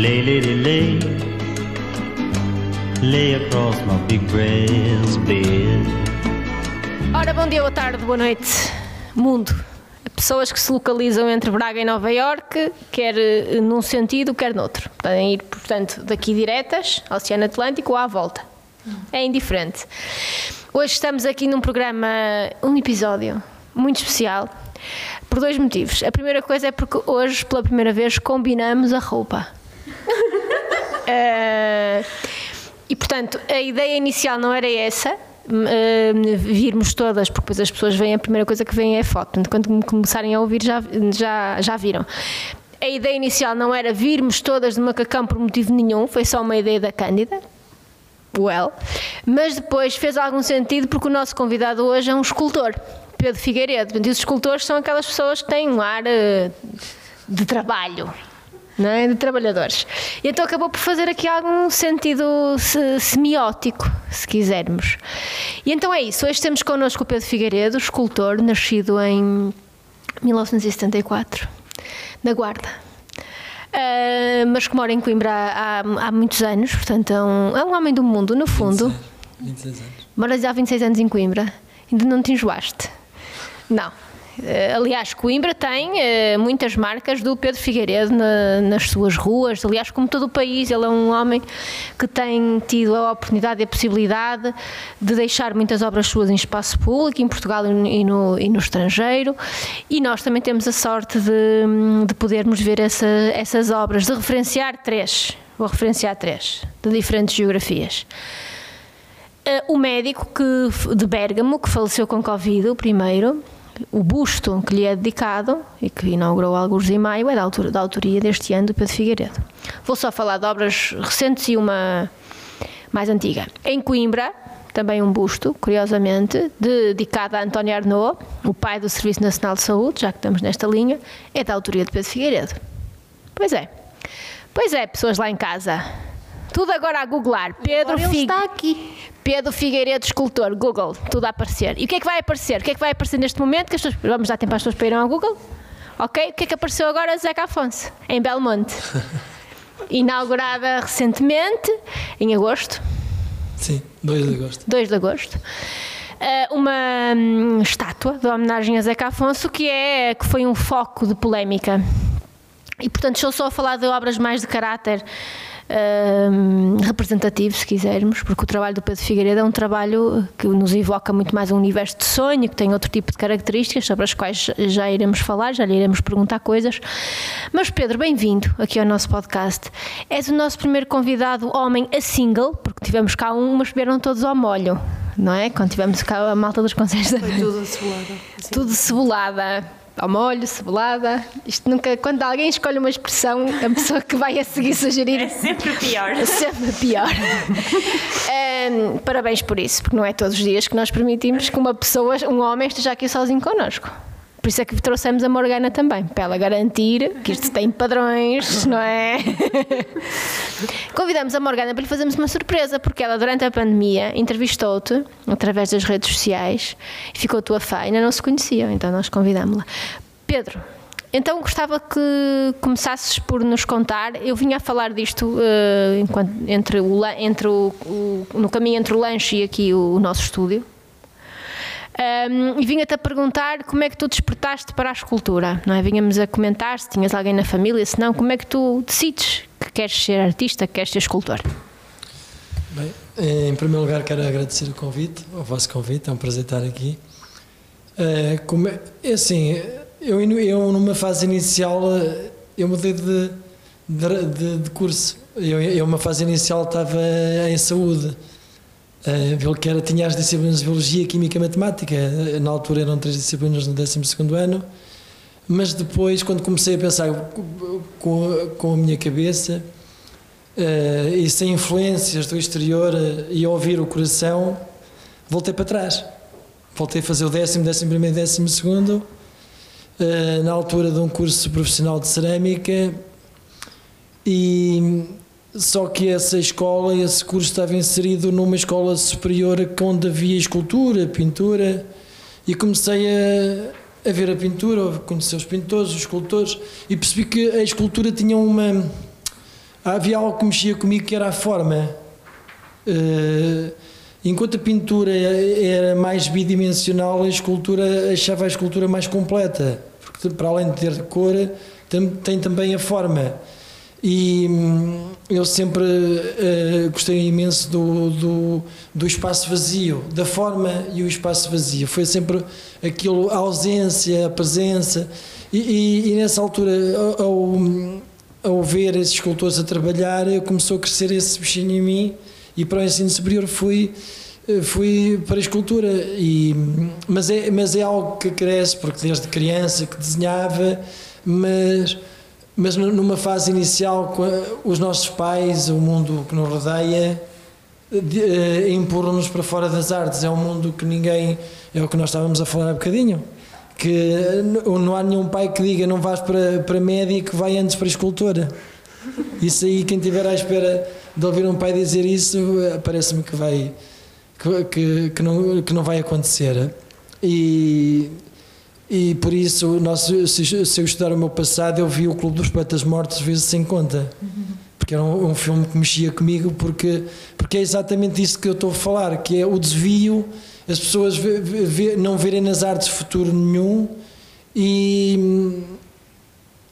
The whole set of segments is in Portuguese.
Lay, lady, lay. Lay across my big brass bed. Ora, bom dia, boa tarde, boa noite, mundo. Pessoas que se localizam entre Braga e Nova Iorque, quer eh, num sentido, quer noutro. Podem ir, portanto, daqui diretas, Oceano Atlântico ou à volta. É indiferente. Hoje estamos aqui num programa, um episódio muito especial, por dois motivos. A primeira coisa é porque hoje, pela primeira vez, combinamos a roupa. Eh, e portanto, a ideia inicial não era essa, uh, virmos todas, porque depois as pessoas veem, a primeira coisa que veem é a foto. Portanto, quando começarem a ouvir, já, já, já viram. A ideia inicial não era virmos todas de macacão por motivo nenhum, foi só uma ideia da Cândida. Well, mas depois fez algum sentido porque o nosso convidado hoje é um escultor, Pedro Figueiredo. E os escultores são aquelas pessoas que têm um ar uh, de trabalho, não é? de trabalhadores. E então acabou por fazer aqui algum sentido semiótico, se quisermos. E então é isso. Hoje temos connosco o Pedro Figueiredo, escultor, nascido em 1974, na Guarda. Uh, mas que mora em Coimbra há, há, muitos anos, portanto é um, é um homem do mundo, no fundo. 26, 26 anos. Moras há 26 anos em Coimbra, ainda não te enjoaste? Não. Eh, aliás, Coimbra tem uh, muitas marcas do Pedro Figueiredo na, nas suas ruas. Aliás, como todo o país, ele é um homem que tem tido a oportunidade e a possibilidade de deixar muitas obras suas em espaço público, em Portugal e no, e no estrangeiro. E nós também temos a sorte de, de podermos ver essa, essas obras, de referenciar três. Vou referenciar três, de diferentes geografias. Uh, o médico que, de Bérgamo, que faleceu com Covid, o primeiro, o busto que lhe é dedicado e que inaugurou alguns em maio é da, autor, da autoria deste ano do Pedro Figueiredo. Vou só falar de obras recentes e uma mais antiga. Em Coimbra, também um busto, curiosamente, dedicado a António Arnaud, o pai do Serviço Nacional de Saúde, já que estamos nesta linha, é da autoria de Pedro Figueiredo. Pois é. Pois é, pessoas lá em casa. Tudo agora a googlar. Pedro Figueiredo. está aqui. Pedro Figueiredo, escultor. Google, tudo a aparecer. E o que é que vai aparecer? O que é que vai aparecer neste momento? Que as pessoas, vamos dar tempo às pessoas para irem ao Google. Ok? O que é que apareceu agora? Zeca Afonso, em Belmonte. Inaugurada recentemente, em agosto. Sim, 2 de agosto. 2 de agosto. Uh, uma um, estátua de homenagem a Zeca Afonso que, é, que foi um foco de polémica. E portanto estou só a falar de obras mais de caráter representativo, se quisermos, porque o trabalho do Pedro Figueiredo é um trabalho que nos evoca muito mais um universo de sonho, que tem outro tipo de características sobre as quais já iremos falar, já lhe iremos perguntar coisas. Mas Pedro, bem-vindo aqui ao nosso podcast. És o nosso primeiro convidado homem a single, porque tivemos cá um, mas vieram todos ao molho não é? Quando tivemos cá a malta dos conselhos. Foi tudo cebolada. Tudo cebolada ao molho, cebolada. Isto nunca, quando alguém escolhe uma expressão, a pessoa que vai a seguir sugerir. É sempre pior. É sempre pior. um, parabéns por isso, porque não é todos os dias que nós permitimos que uma pessoa, um homem, esteja aqui sozinho connosco. Por isso é que trouxemos a Morgana também, para ela garantir que isto tem padrões, não é? Convidamos a Morgana para lhe fazermos uma surpresa, porque ela, durante a pandemia, entrevistou-te através das redes sociais e ficou tua fã, ainda não se conheciam, então nós convidámos-la. Pedro, então gostava que começasses por nos contar. Eu vinha a falar disto uh, enquanto, entre o, entre o, o, no caminho entre o lanche e aqui o, o nosso estúdio. Um, e vinha-te a perguntar como é que tu despertaste para a escultura, não é? Vinhamos a comentar se tinhas alguém na família, se não, como é que tu decides que queres ser artista, que queres ser escultor? Bem, em primeiro lugar quero agradecer o convite, o vosso convite, é um prazer estar aqui. Uh, como é, é assim, eu, eu numa fase inicial eu mudei de, de, de curso. Eu, eu, uma fase inicial estava em saúde Uh, que era, tinha as disciplinas de Biologia, Química e Matemática. Na altura eram três disciplinas no 12 ano. Mas depois, quando comecei a pensar com, com a minha cabeça uh, e sem influências do exterior uh, e ouvir o coração, voltei para trás. Voltei a fazer o décimo, décimo primeiro, décimo segundo, uh, na altura de um curso profissional de cerâmica e só que essa escola, esse curso estava inserido numa escola superior onde havia escultura, pintura, e comecei a, a ver a pintura, a conhecer os pintores, os escultores, e percebi que a escultura tinha uma. havia algo que mexia comigo que era a forma. Eh, enquanto a pintura era mais bidimensional, a escultura achava a escultura mais completa, porque para além de ter cor, tem, tem também a forma. E hum, eu sempre eh, gostei imenso do, do, do espaço vazio, da forma e o espaço vazio. Foi sempre aquilo, a ausência, a presença. E, e, e nessa altura, ao, ao- ver esses escultores a trabalhar, começou a crescer esse bichinho em mim e para o ensino superior fui eh, fui para a escultura e mas é mas é algo que cresce porque desde criança que desenhava mas mas nu- numa fase inicial a- os nossos pais o mundo que nos rodeia de- eh, empurram-nos para fora das artes é um mundo que ninguém é o que nós estávamos a falar há bocadinho que n- não há nenhum pai que diga não vais para, para médico, vai antes para escultora. Isso aí, quem estiver à espera de ouvir um pai dizer isso, eh, parece-me que vai que, que, que não, que não vai acontecer. E, e por isso, nós, se, se eu estudar o meu passado, eu vi o Clube dos Poetas Mortos vezes sem conta. Porque era um, um filme que mexia comigo, porque, porque é exatamente isso que eu estou a falar, que é o desvio, as pessoas não verem nas artes futuro nenhum e,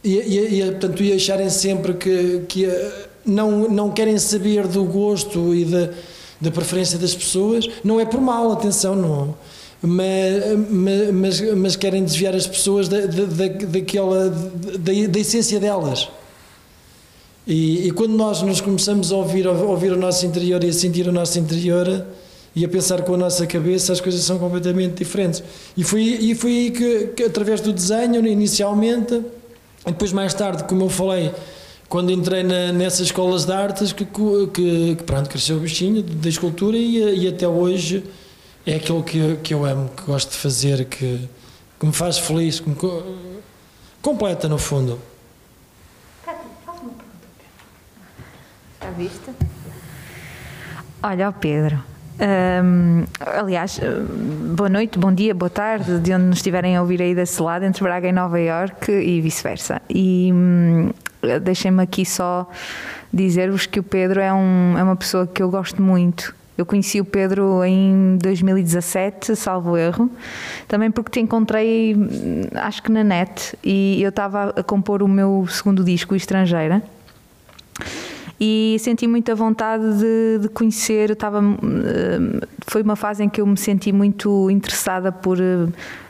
e, e, e, portanto, e acharem sempre que, que eh, não, não querem saber do gosto e da, da preferência das pessoas. Não é por mal, atenção, não. Mas, mas, mas querem desviar as pessoas da, da, da- daquela, da, da essência delas. E, e quando nós nos começamos a ouvir, a ouvir o nosso interior e a sentir o nosso interior e a pensar com a nossa cabeça, as coisas são completamente diferentes. E foi, e foi aí que, que, através do desenho, inicialmente, e depois mais tarde, como eu falei, quando entrei na, nessas escolas de artes, que, que, que pronto, cresceu o bichinho da escultura e, e até hoje é aquilo que, que eu amo, que gosto de fazer, que, que me faz feliz, que me co- completa no fundo. Está vista? Olha, ó Pedro. hum, aliás, hum, boa noite, bom dia, boa tarde, de onde nos estiverem a ouvir aí desse lado, entre Braga e Nova Iorque e vice-versa. E hum, deixem-me aqui só dizer-vos que o Pedro é, um, é uma pessoa que eu gosto muito. Eu conheci o Pedro em 2017, salvo erro, também porque te encontrei, acho que na net, e eu estava a compor o meu segundo disco, Estrangeira e senti muita vontade de, de conhecer. Eu eh, foi uma fase em que eu me senti muito interessada por eh,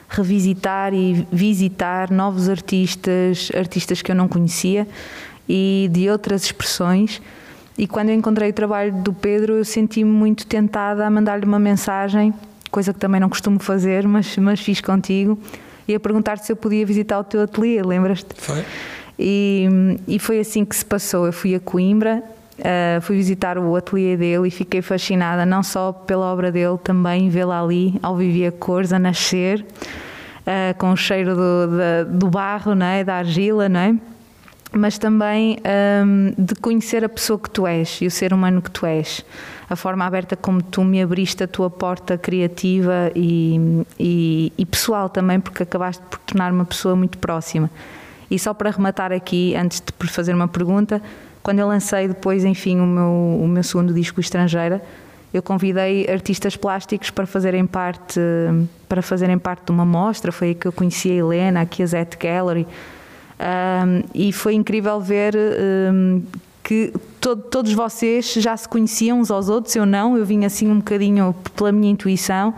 revisitar e visitar novos artistas, artistas que eu não conhecia e de outras expressões. E quando eu encontrei o trabalho do Pedro, eu senti-me muito tentada a mandar-lhe uma mensagem, coisa que também não costumo fazer, mas, mas fiz contigo, e a perguntar se eu podia visitar o teu ateliê, lembras-te? Foi? E, e foi assim que se passou. Eu fui a Coimbra, eh, fui visitar o ateliê dele e fiquei fascinada não só pela obra dele, também vê-la ali, ao viver a cores, a nascer, eh, com o cheiro do, da- do barro, não é? da argila, não é? Mas também hum, de conhecer a pessoa que tu és e o ser humano que tu és. A forma aberta como tu me abriste a tua porta criativa e, e, e pessoal também, porque acabaste por tornar uma pessoa muito próxima. E só para rematar aqui, antes de fazer uma pergunta, quando eu lancei depois, enfim, o meu, o meu segundo disco Estrangeira, eu convidei artistas plásticos para fazerem parte para fazerem parte de uma mostra. Foi aí que eu conheci a Helena, aqui a Zet Gallery. Um, e foi incrível ver um, que to- todos vocês já se conheciam uns aos outros, eu não, eu vim assim um bocadinho pela minha intuição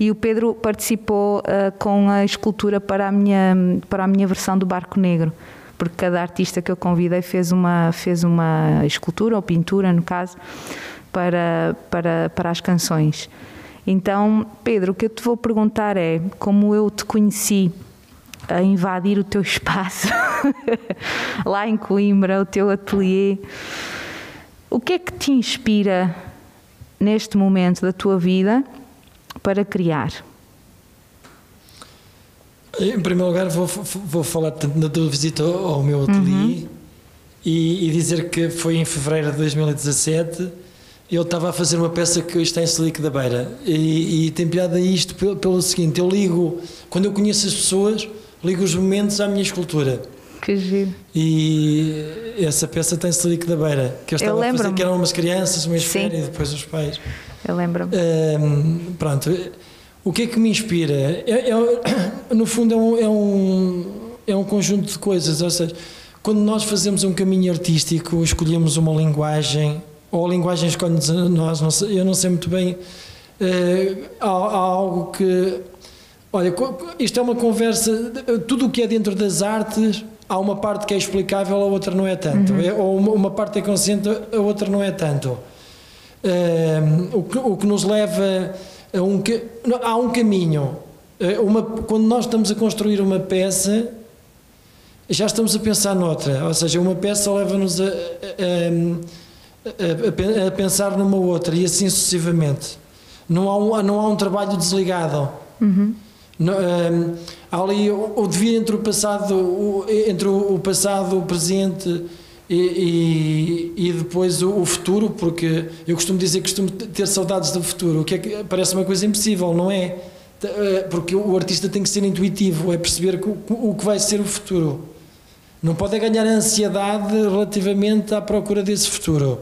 e o Pedro participou uh, com a escultura para a, minha, para a minha versão do Barco Negro, porque cada artista que eu convidei fez uma, fez uma escultura ou pintura, no caso, para, para, para as canções. Então, Pedro, o que eu te vou perguntar é como eu te conheci a invadir o teu espaço lá em Coimbra, o teu ateliê. O que é que te inspira neste momento da tua vida para criar? Em primeiro lugar, vou, vou falar da tua visita ao meu ateliê e, e dizer que foi em fevereiro de 2017. Eu estava a fazer uma peça que está em Selic da Beira e, e tem piada isto pelo, pelo seguinte: eu ligo, quando eu conheço as pessoas, ligo os momentos à minha escultura. Que giro. E essa peça tem Selic da Beira, que eu estava a fazer, que eram umas crianças, uma esfera e depois os pais. Eu lembro-me. Hum, pronto, o que é que me inspira? É- é- no fundo, é um, é, um, é um conjunto de coisas. Ou seja, quando nós fazemos um caminho artístico, escolhemos uma linguagem, ou a linguagem escolhe-nos a nós, não sei- eu não sei muito bem. eh, há, há algo que. Olha, isto é uma conversa. Tudo o que é dentro das artes, há uma parte que é explicável, a outra não é tanto. É- ou uma, uma parte é consciente, a outra não é tanto. Um, o, que, o que nos leva a um há um caminho Uh, uma, quando nós estamos a construir uma peça já estamos a pensar noutra ou seja, uma peça leva-nos a, a- a- a pen- a pensar numa outra e assim sucessivamente não há um, não há um trabalho desligado um, há ali o, o devir entre o passado o, entre o, passado o presente e, e, e depois o, o futuro porque eu costumo dizer que costumo ter saudades do futuro o que é que parece uma coisa impossível não é? Eh, porque o artista tem que ser intuitivo é perceber o, que vai ser o futuro. Não pode ganhar ansiedade relativamente à procura desse futuro.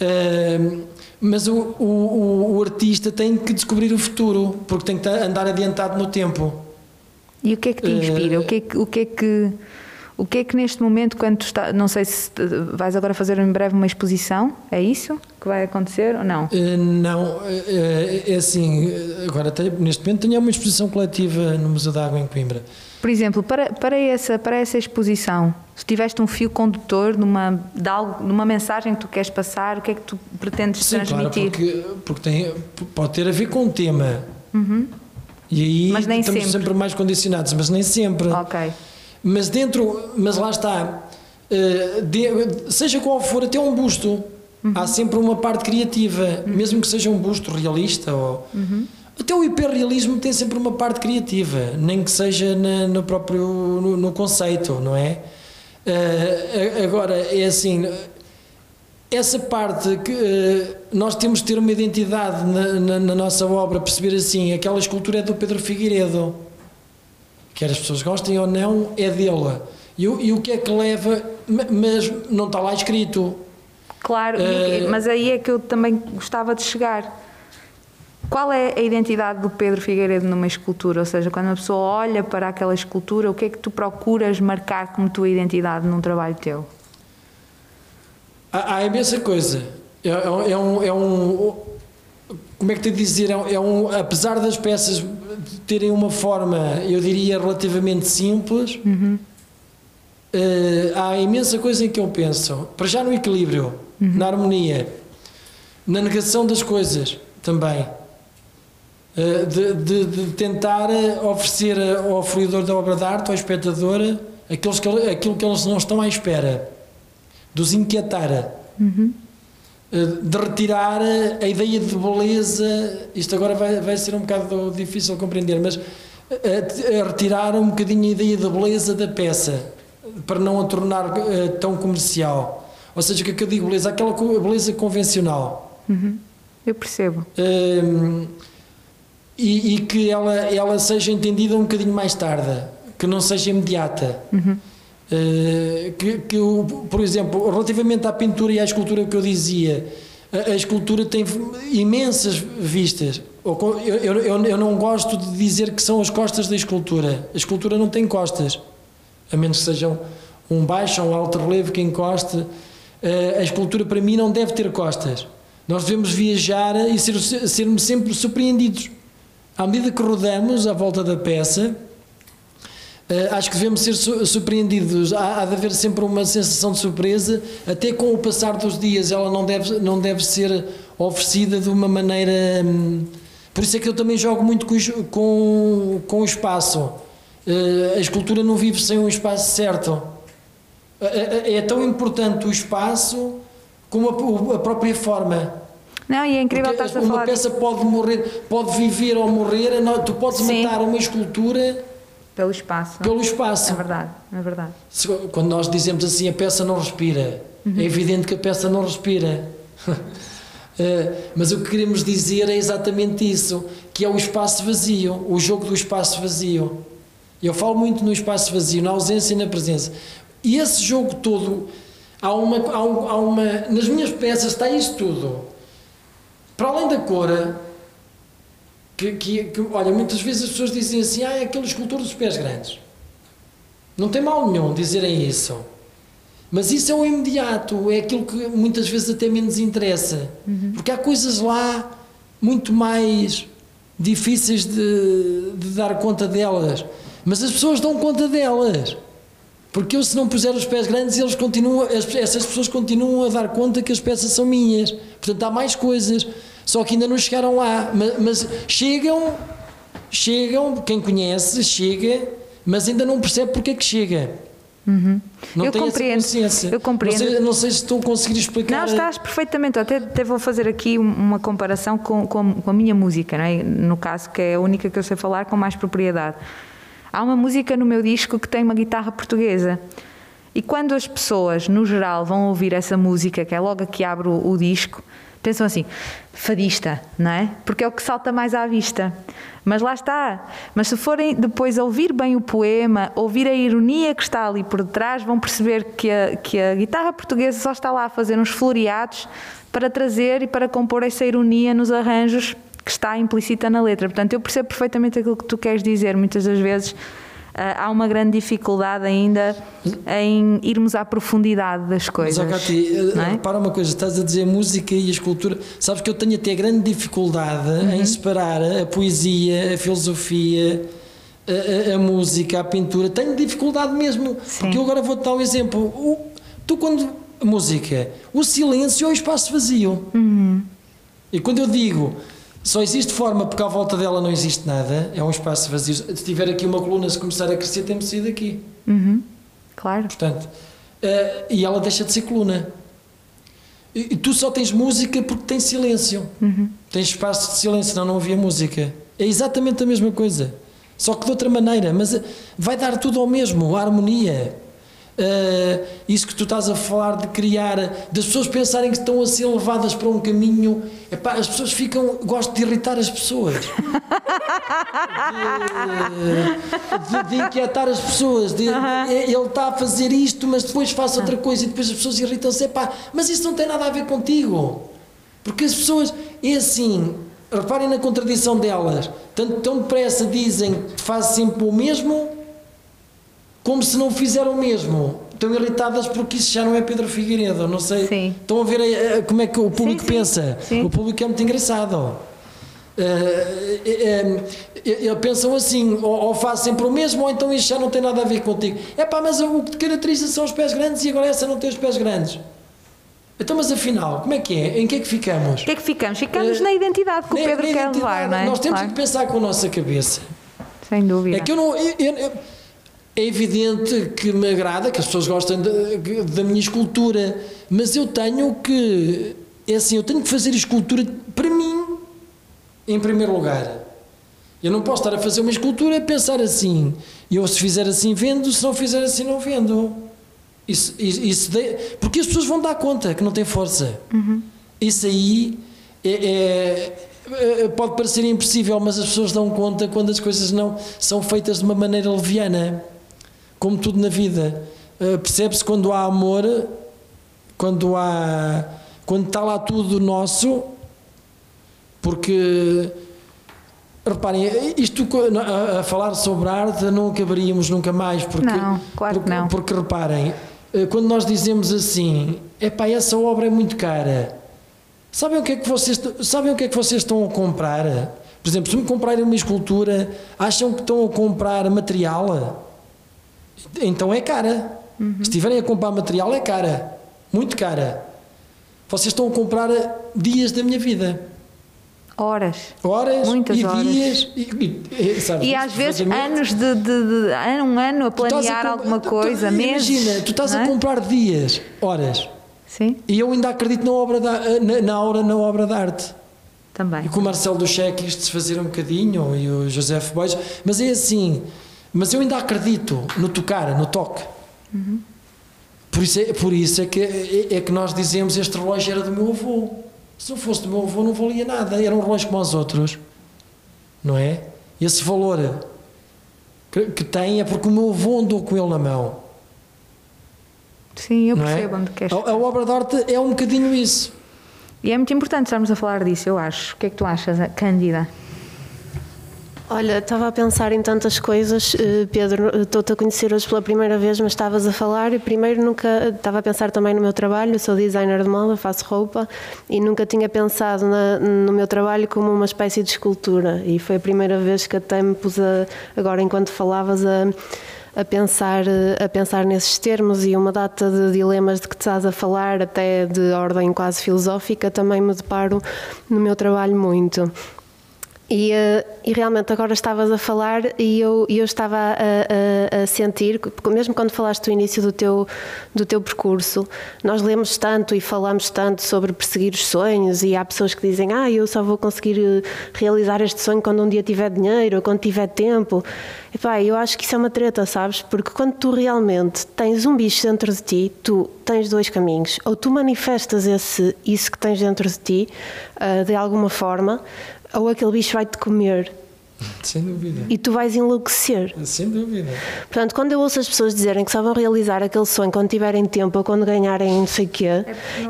Ahm, mas o, o, o- artista tem que descobrir o futuro porque tem que andar adiantado no tempo E o que é que te inspira? Eh, O que é que, o que é que o que é que neste momento, quando tu está, não sei se vais agora fazer em breve uma exposição, é isso que vai acontecer ou não? Eh, não eh, é assim agora neste momento tenho uma exposição coletiva no Museu da Água em Coimbra Por exemplo, para, para, essa, para essa exposição, se tiveste um fio condutor numa, de algo, numa mensagem que tu queres passar, o que é que tu pretendes Sim, claro, transmitir? porque, porque tem, pode ter a ver com o tema. E aí Uhum. Mas nem estamos sempre. sempre. mais condicionados, mas nem sempre. Ok. Mas dentro, mas lá está, eh, de- seja qual for, até um busto, Uhum. há sempre uma parte criativa, mesmo que seja um busto realista ou. Uhum. Até o hiperrealismo tem sempre uma parte criativa, nem que seja na- no próprio no, no conceito, não é? A- agora, é assim, essa parte que eh, nós temos de ter uma identidade na, na- na nossa obra, perceber assim, aquela escultura é do Pedro Figueiredo, quer as pessoas gostem ou não, é dele. E, o- e o que é que leva, ma- mas não está lá escrito. Claro, quê? mas aí é que eu também gostava de chegar. Qual é a identidade do Pedro Figueiredo numa escultura? Ou seja, quando a pessoa olha para aquela escultura, o que é que tu procuras marcar como tua identidade num trabalho teu? Há, há imensa coisa. É, é- é um, é um- Como é que te dizer? É um, é um- apesar das peças terem uma forma, eu diria, relativamente simples, eh, há imensa coisa em que eu penso. Para já no equilíbrio, na harmonia, na negação das coisas também. Eh, de, de- de tentar eh, oferecer eh, ao fruidor da obra de arte, ao espectador, aqueles que, aquilo que eles não estão à espera de os inquietar, eh, de retirar a ideia de beleza. Isto agora vai, vai ser um bocado difícil de compreender, mas de- a retirar um bocadinho a ideia da beleza da peça para não a tornar eh, tão comercial. Ou seja, o que é que eu digo beleza? Aquela beleza convencional. Eu percebo. Hum, e, e que ela, ela seja entendida um bocadinho mais tarde, que não seja imediata. Uh, que, que o- por exemplo, relativamente à pintura e à escultura que eu dizia, a, a escultura tem imensas vistas. Eu, eu, eu- eu não gosto de dizer que são as costas da escultura. A escultura não tem costas, a menos que sejam um baixo ou um alto relevo que encoste. Uh, a escultura para mim não deve ter costas. Nós devemos viajar e ser, sermos sempre surpreendidos. À medida que rodamos à volta da peça, eh, acho que devemos ser su- surpreendidos. Há, há de haver sempre uma sensação de surpresa, até com o passar dos dias, ela não deve, não deve ser oferecida de uma maneira. hum, por isso é que eu também jogo muito com, com, com o espaço. Eh, a escultura não vive sem um espaço certo. É, é- tão importante o espaço como a própria forma. Não, e é incrível Porque estar a uma falar peça pode morrer, pode viver ou morrer, não, tu podes Sim. matar uma escultura pelo espaço. pelo espaço. É verdade, é verdade. Quando nós dizemos assim, a peça não respira, Uhum. é evidente que a peça não respira. Eh, Mas o que queremos dizer é exatamente isso, que é o espaço vazio, o jogo do espaço vazio. Eu falo muito no espaço vazio, na ausência e na presença. E esse jogo todo, há uma, há um- há uma. Nas minhas peças está isso tudo. Para além da cor, que, que, que, olha, muitas vezes as pessoas dizem assim: ah, é aquele escultor dos pés grandes. Não tem mal nenhum dizerem isso. Mas isso é o imediato, é aquilo que muitas vezes até menos interessa. Porque há coisas lá muito mais difíceis de, de dar conta delas. Mas as pessoas dão conta delas. Porque eu, se não puser os pés grandes, eles continuam, as- essas pessoas continuam a dar conta que as peças são minhas. Portanto, há mais coisas. Só que ainda não chegaram lá. Mas, mas chegam, chegam, quem conhece, chega, mas ainda não percebe porque é que chega. Não Uhum. Eu tem essa compreendo, eu compreendo. Não sei, não sei se estou a conseguir explicar. Não, estás perfeitamente. Eu até, até vou fazer aqui um- uma comparação com, com, com a minha música, não é? no caso, que é a única que eu sei falar com mais propriedade. Há uma música no meu disco que tem uma guitarra portuguesa. E quando as pessoas, no geral, vão ouvir essa música, que é logo que abre o, o disco, pensam assim, fadista, não é? Porque é o que salta mais à vista. Mas lá está. Mas se forem depois ouvir bem o poema, ouvir a ironia que está ali por detrás, vão perceber que a, que a guitarra portuguesa só está lá a fazer uns floreados para trazer e para compor essa ironia nos arranjos que está implícita na letra. Portanto, eu percebo perfeitamente aquilo que tu queres dizer. Muitas das vezes ah, há uma grande dificuldade ainda em irmos à profundidade das Mas, coisas. ó, Cati, não é? repara uma coisa, estás a dizer música e a escultura. Sabes que eu tenho até grande dificuldade Uhum. em separar a poesia, a filosofia, a, a- a música, a pintura. Tenho dificuldade mesmo. Sim. Porque eu agora vou-te dar um exemplo. O- tu, quando. Música, o silêncio é o espaço vazio. Uhum. E quando eu digo só existe forma porque à volta dela não existe nada, é um espaço vazio. Se tiver aqui uma coluna, se começar a crescer, tem-me saído daqui. Uhum, claro. Portanto, eh, e ela deixa de ser coluna. E, e tu só tens música porque tens silêncio. Tens espaço de silêncio, senão não havia música. É exatamente a mesma coisa. Só que de outra maneira. Mas eh, vai dar tudo ao mesmo, a harmonia. Eh, isso que tu estás a falar de criar, das pessoas pensarem que estão a ser levadas para um caminho. Epá, as pessoas ficam. Gosto de irritar as pessoas. de, de inquietar as pessoas. de- é- Ele está a fazer isto, mas depois faz outra coisa e depois as pessoas irritam-se. Epá, mas isso não tem nada a ver contigo. Porque as pessoas, é assim, reparem na contradição delas. Tanto tão depressa dizem que faz sempre o mesmo, como se não fizeram o mesmo. Estão irritadas porque isso já não é Pedro Figueiredo. Não sei. Sim. Estão a ver eh, eh, como é que o público sim. pensa. Sim. O público é muito engraçado. Eh, eh, eh, pensam assim, ou, ou faz sempre o mesmo, ou então isto já não tem nada a ver contigo. É pá, mas o que te caracteriza são os pés grandes e agora essa não tem os pés grandes. Então, mas afinal, como é que é? Em que é que ficamos? O que é que ficamos? Ficamos Eh, na identidade que o Pedro quer levar, não é? Nós temos Claro. que pensar com a nossa cabeça. Sem dúvida. É que eu não. eu- eu- eu- é evidente que me agrada, que as pessoas gostem da- da minha escultura, mas eu tenho que. É assim, eu tenho que fazer escultura para mim, em primeiro lugar. Eu não posso estar a fazer uma escultura e pensar assim. Eu, se fizer assim, vendo, se não fizer assim, não vendo. Isso, isso, isso de- porque as pessoas vão dar conta que não tem força. Isso aí é, é- é- pode parecer impossível, mas as pessoas dão conta quando as coisas não são feitas de uma maneira leviana, como tudo na vida. Uh, Percebe-se quando há amor, quando há quando está lá tudo nosso, porque reparem, isto a, a falar sobre arte não acabaríamos nunca mais, porque Não, claro que porque, não. porque reparem, eh, quando nós dizemos assim, epá, essa obra é muito cara. Sabem o que é que vocês, sabem o que é que vocês estão a comprar? Por exemplo, se me comprarem uma escultura, acham que estão a comprar material? Então é cara. Uhum. Se estiverem a comprar material, é cara. Muito cara. Vocês estão a comprar dias da minha vida. Horas. Horas Muitas e horas. dias. E, e, e, E às vezes anos de, de- de- um ano a a planear comp- alguma tu- tu- coisa, meses. Imagina, tu estás não a é? comprar dias, horas. Sim, E eu ainda acredito na obra da, na, na hora na obra de arte. também. E com o Marcelo do Cheque isto se fazer um bocadinho, e o José Bois, mas é assim, mas eu ainda acredito no tocar, no toque. Por isso, é, por isso é, que, é, é que nós dizemos este relógio era do meu avô. Se não fosse do meu avô não valia nada, era um relógio como os outros. Não é? Esse valor que, que tem é porque o meu avô andou com ele na mão. Sim, eu não é? percebo onde queres. A, a obra de arte é um bocadinho isso. E é muito importante estarmos a falar disso, eu acho. O que é que tu achas, Cândida? Olha, estava a pensar em tantas coisas, eh, Pedro, eh, estou-te a conhecer hoje pela primeira vez, mas estavas a falar e primeiro nunca, estava a pensar também no meu trabalho, sou designer de moda, faço roupa e nunca tinha pensado na- no meu trabalho como uma espécie de escultura e foi a primeira vez que até me pus a, agora enquanto falavas a, a pensar, eh, a pensar nesses termos e uma data de dilemas de que estás a falar, até de ordem quase filosófica, também me deparo no meu trabalho muito. E, eh, e realmente agora estavas a falar e eu, e eu estava a, a- a sentir, mesmo quando falaste do início do teu, do teu percurso, nós lemos tanto e falamos tanto sobre perseguir os sonhos e há pessoas que dizem, ah, eu só vou conseguir eh, realizar este sonho quando um dia tiver dinheiro ou quando tiver tempo. Epá, eu acho que isso é uma treta, sabes? Porque quando tu realmente tens um bicho dentro de ti, tu tens dois caminhos. Ou tu manifestas esse, isso que tens dentro de ti, ah, de alguma forma, ou aquele bicho vai-te comer Sem dúvida. e tu vais enlouquecer. Sem dúvida. Portanto, quando eu ouço as pessoas dizerem que só vão realizar aquele sonho quando tiverem tempo ou quando ganharem não sei o quê,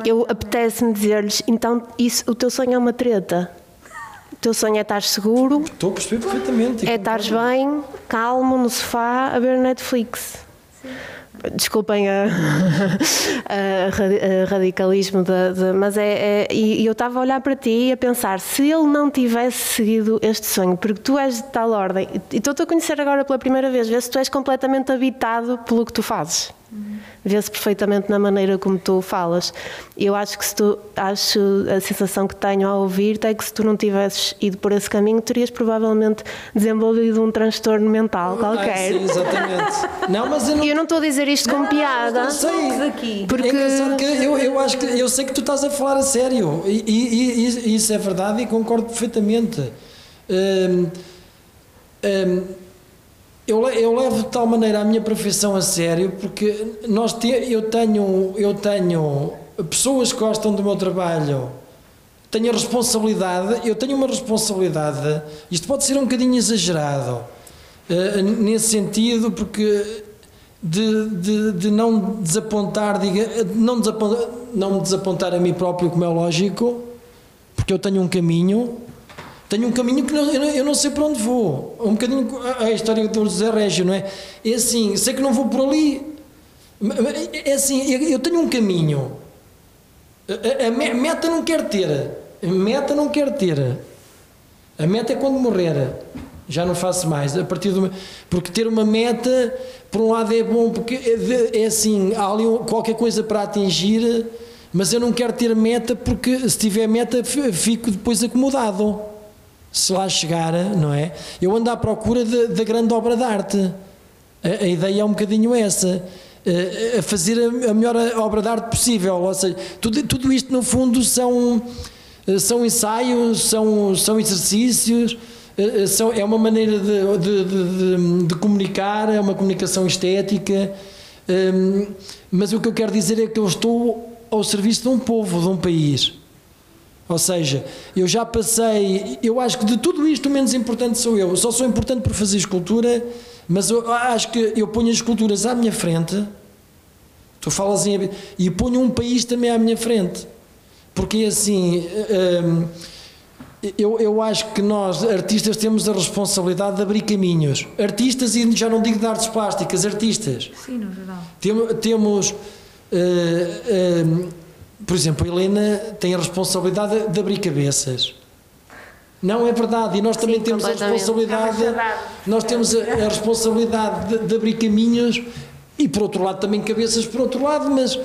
eu apetece-me dizer-lhes, então isso, o teu sonho é uma treta. O teu sonho é estar seguro, Estou a perceber perfeitamente. é concordo. bem, calmo, no sofá, a ver Netflix. Desculpem a, a a radicalismo, da- da- mas é. é- e eu estava a olhar para ti e a pensar: se ele não tivesse seguido este sonho, porque tu és de tal ordem, e estou-te a conhecer agora pela primeira vez, vê se tu és completamente habitado pelo que tu fazes. Vê-se perfeitamente na maneira como tu falas. Eu acho que se tu, acho a sensação que tenho ao ouvir-te é que se tu não tivesses ido por esse caminho, terias provavelmente desenvolvido um transtorno mental Ah, qualquer. sim, exatamente. Não, mas eu não. E eu não estou a dizer isto com piada. Eu sei. aqui. Porque- É eu, eu acho que eu sei que tu estás a falar a sério e, e- e- isso é verdade e concordo perfeitamente. Hum, hum, eu, eu levo de tal maneira a minha profissão a sério porque nós te, eu tenho eu tenho pessoas que gostam do meu trabalho tenho a responsabilidade eu tenho uma responsabilidade isto pode ser um bocadinho exagerado eh, nesse sentido porque de, de, de não desapontar diga, não, desapontar, não me desapontar a mim próprio como é lógico porque eu tenho um caminho tenho um caminho que não- eu, não, eu não sei para onde vou. Um bocadinho a, a história do José Régio, não é? É assim, sei que não vou por ali. É assim, eu, tenho um caminho. A, a- a me- meta não quero ter. A meta não quero ter. A meta é quando morrer. Já não faço mais. A partir do, porque ter uma meta, por um lado é bom, porque é, é assim, há ali qualquer coisa para atingir, mas eu não quero ter meta porque se tiver meta fico depois acomodado. Se lá chegar, não é? Eu ando à procura da grande obra de arte. A, a ideia é um bocadinho essa. A fazer a, melhor obra de arte possível. Ou seja, tudo, tudo isto no fundo são, são ensaios, são, são exercícios, é uma maneira de, de, de- de- de comunicar, é uma comunicação estética. Hum, Mas o que eu quero dizer é que eu estou ao serviço de um povo, de um país. Ou seja, eu já passei, eu acho que de tudo isto o menos importante sou eu. Eu só sou importante por fazer escultura, mas eu acho que eu ponho as esculturas à minha frente, tu falas em. e ponho um país também à minha frente. Porque assim. hum, eu, eu acho que nós, artistas, temos a responsabilidade de abrir caminhos. Artistas, e já não digo de artes plásticas, artistas. Sim, no geral. Tem- Temos, eh, eh, por exemplo, a Helena tem a responsabilidade de abrir cabeças. Não é verdade, e nós também Sim, temos a responsabilidade. Nós temos a, a responsabilidade de, de abrir caminhos e, por outro lado, também cabeças, por outro lado, mas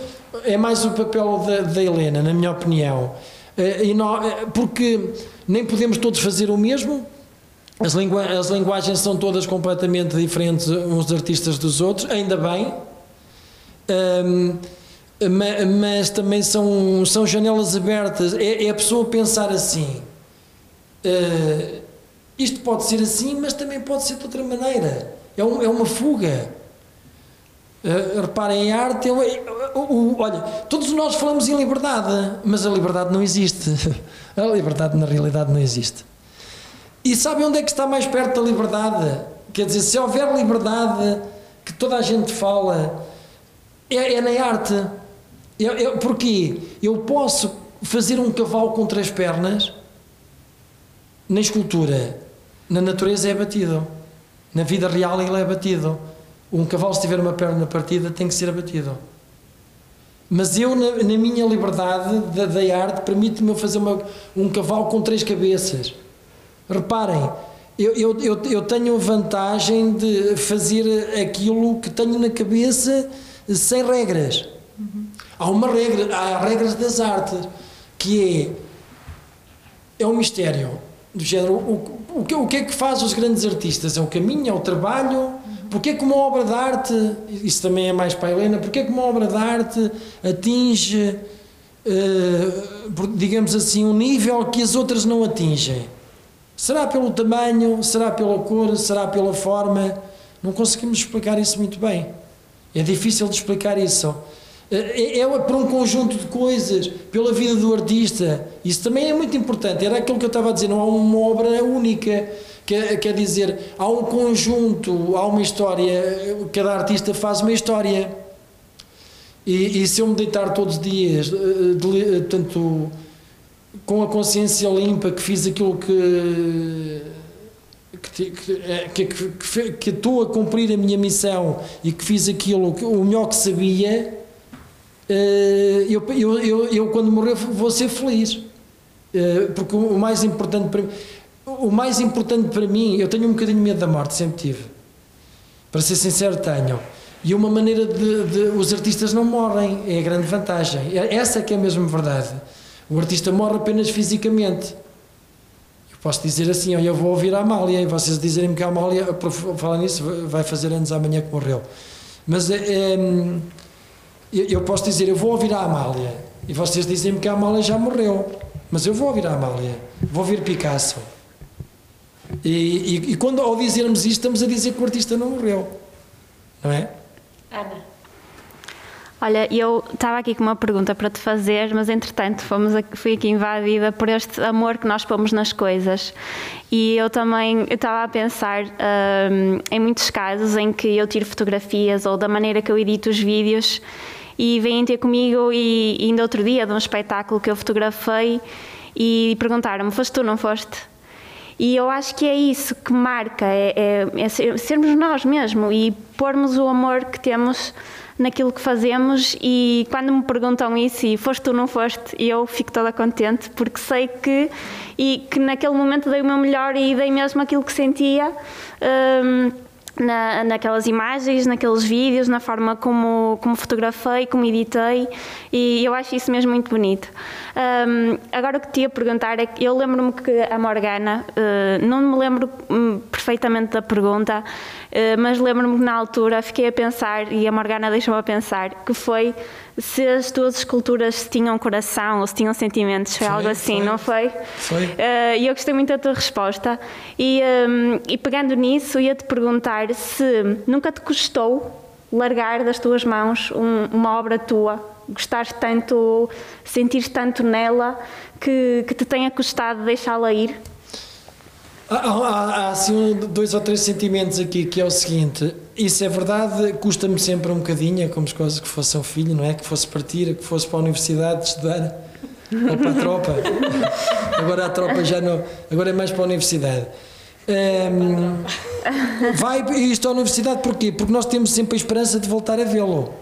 é mais o papel da, da Helena, na minha opinião. Eh, e nó- eh, porque nem podemos todos fazer o mesmo, as, lingua as linguagens são todas completamente diferentes uns artistas dos outros, ainda bem. Ahm, ma- mas também são, são janelas abertas. É, é a pessoa pensar assim: ah, isto pode ser assim, mas também pode ser de outra maneira. É, um- é uma fuga. Ah, reparem, a arte. é uma- o- o- olha, todos nós falamos em liberdade, mas a liberdade não existe. A liberdade, na realidade, não existe. E sabem onde é que está mais perto da liberdade? Quer dizer, se houver liberdade que toda a gente fala, é, é na arte. Eu, eu, porquê? Eu posso fazer um cavalo com três pernas na escultura. Na natureza é abatido. Na vida real ele é abatido. Um cavalo, se tiver uma perna partida, tem que ser abatido. Mas eu, na, na minha liberdade da, da arte, permite-me fazer uma, um cavalo com três cabeças. Reparem, eu, eu, eu, eu tenho vantagem de fazer aquilo que tenho na cabeça sem regras. Há uma regra, há regras das artes, que é, é um mistério. Do género, o, o, que, o que é que faz os grandes artistas? É o caminho, é o trabalho, porque é que uma obra de arte, isso também é mais para a Helena, porque é que uma obra de arte atinge, uh, digamos assim, um nível que as outras não atingem? Será pelo tamanho, será pela cor, será pela forma? Não conseguimos explicar isso muito bem. É difícil de explicar isso. É, é por um conjunto de coisas, pela vida do artista. Isso também é muito importante. Era aquilo que eu estava a dizer, não há uma obra única. Quer, quer dizer, há um conjunto, há uma história, cada artista faz uma história. E, e se eu me deitar todos os dias, eh, de, de, tanto com a consciência limpa que fiz aquilo que que, que, que, que, estou a cumprir a minha missão e que fiz aquilo que, o melhor que sabia, eh, eu, eu, eu, eu quando morrer vou ser feliz. Eh, porque o mais importante para mim, o mais importante para mim, eu tenho um bocadinho medo da morte, sempre tive. Para ser sincero, tenho. E uma maneira de, de os artistas não morrem, é a grande vantagem. Essa é que é mesmo verdade. O artista morre apenas fisicamente. Eu posso dizer assim, eu vou ouvir a Amália, e vocês dizerem-me que a Amália, por falar nisso, vai fazer anos amanhã que morreu. Mas é, eu posso dizer, eu vou ouvir a Amália, e vocês dizem-me que a Amália já morreu. Mas eu vou ouvir a Amália, vou ouvir Picasso. E, e, e quando ao dizermos isto, estamos a dizer que o artista não morreu. Não é? Ana. Olha, eu estava aqui com uma pergunta para te fazer, mas entretanto fomos aqui, fui aqui invadida por este amor que nós pomos nas coisas. E eu também eu estava a pensar um, em muitos casos em que eu tiro fotografias ou da maneira que eu edito os vídeos e vêm ter comigo e, ainda outro dia de um espetáculo que eu fotografei e perguntaram-me, foste tu, não foste? E eu acho que é isso que marca, é, é, é sermos nós mesmo e pormos o amor que temos naquilo que fazemos e quando me perguntam isso e foste tu não foste, eu fico toda contente porque sei que e que naquele momento dei o meu melhor e dei mesmo aquilo que sentia. Um, na, naquelas imagens, naqueles vídeos, na forma como, como fotografei, como editei, e eu acho isso mesmo muito bonito. Um, agora o que te ia perguntar é que eu lembro-me que a Morgana, uh, não me lembro hum, perfeitamente da pergunta, uh, mas lembro-me que na altura fiquei a pensar, e a Morgana deixou-me a pensar, que foi se as tuas esculturas tinham coração ou se tinham sentimentos, foi, algo assim, foi. não foi? Foi. Uh, e eu gostei muito da tua resposta. E, um, e pegando nisso, ia-te perguntar se nunca te custou largar das tuas mãos um, uma obra tua, gostares tanto, sentires tanto nela, que, que te tenha custado deixá-la ir? Há, assim dois ou três sentimentos aqui, que é o seguinte, isso é verdade, custa-me sempre um bocadinho, é como se quase que fosse um filho, não é? Que fosse partir, que fosse para a universidade estudar, ou para a tropa. Agora a tropa já não, agora é mais para a universidade. Um, vai isto à universidade porquê? Porque nós temos sempre a esperança de voltar a vê-lo.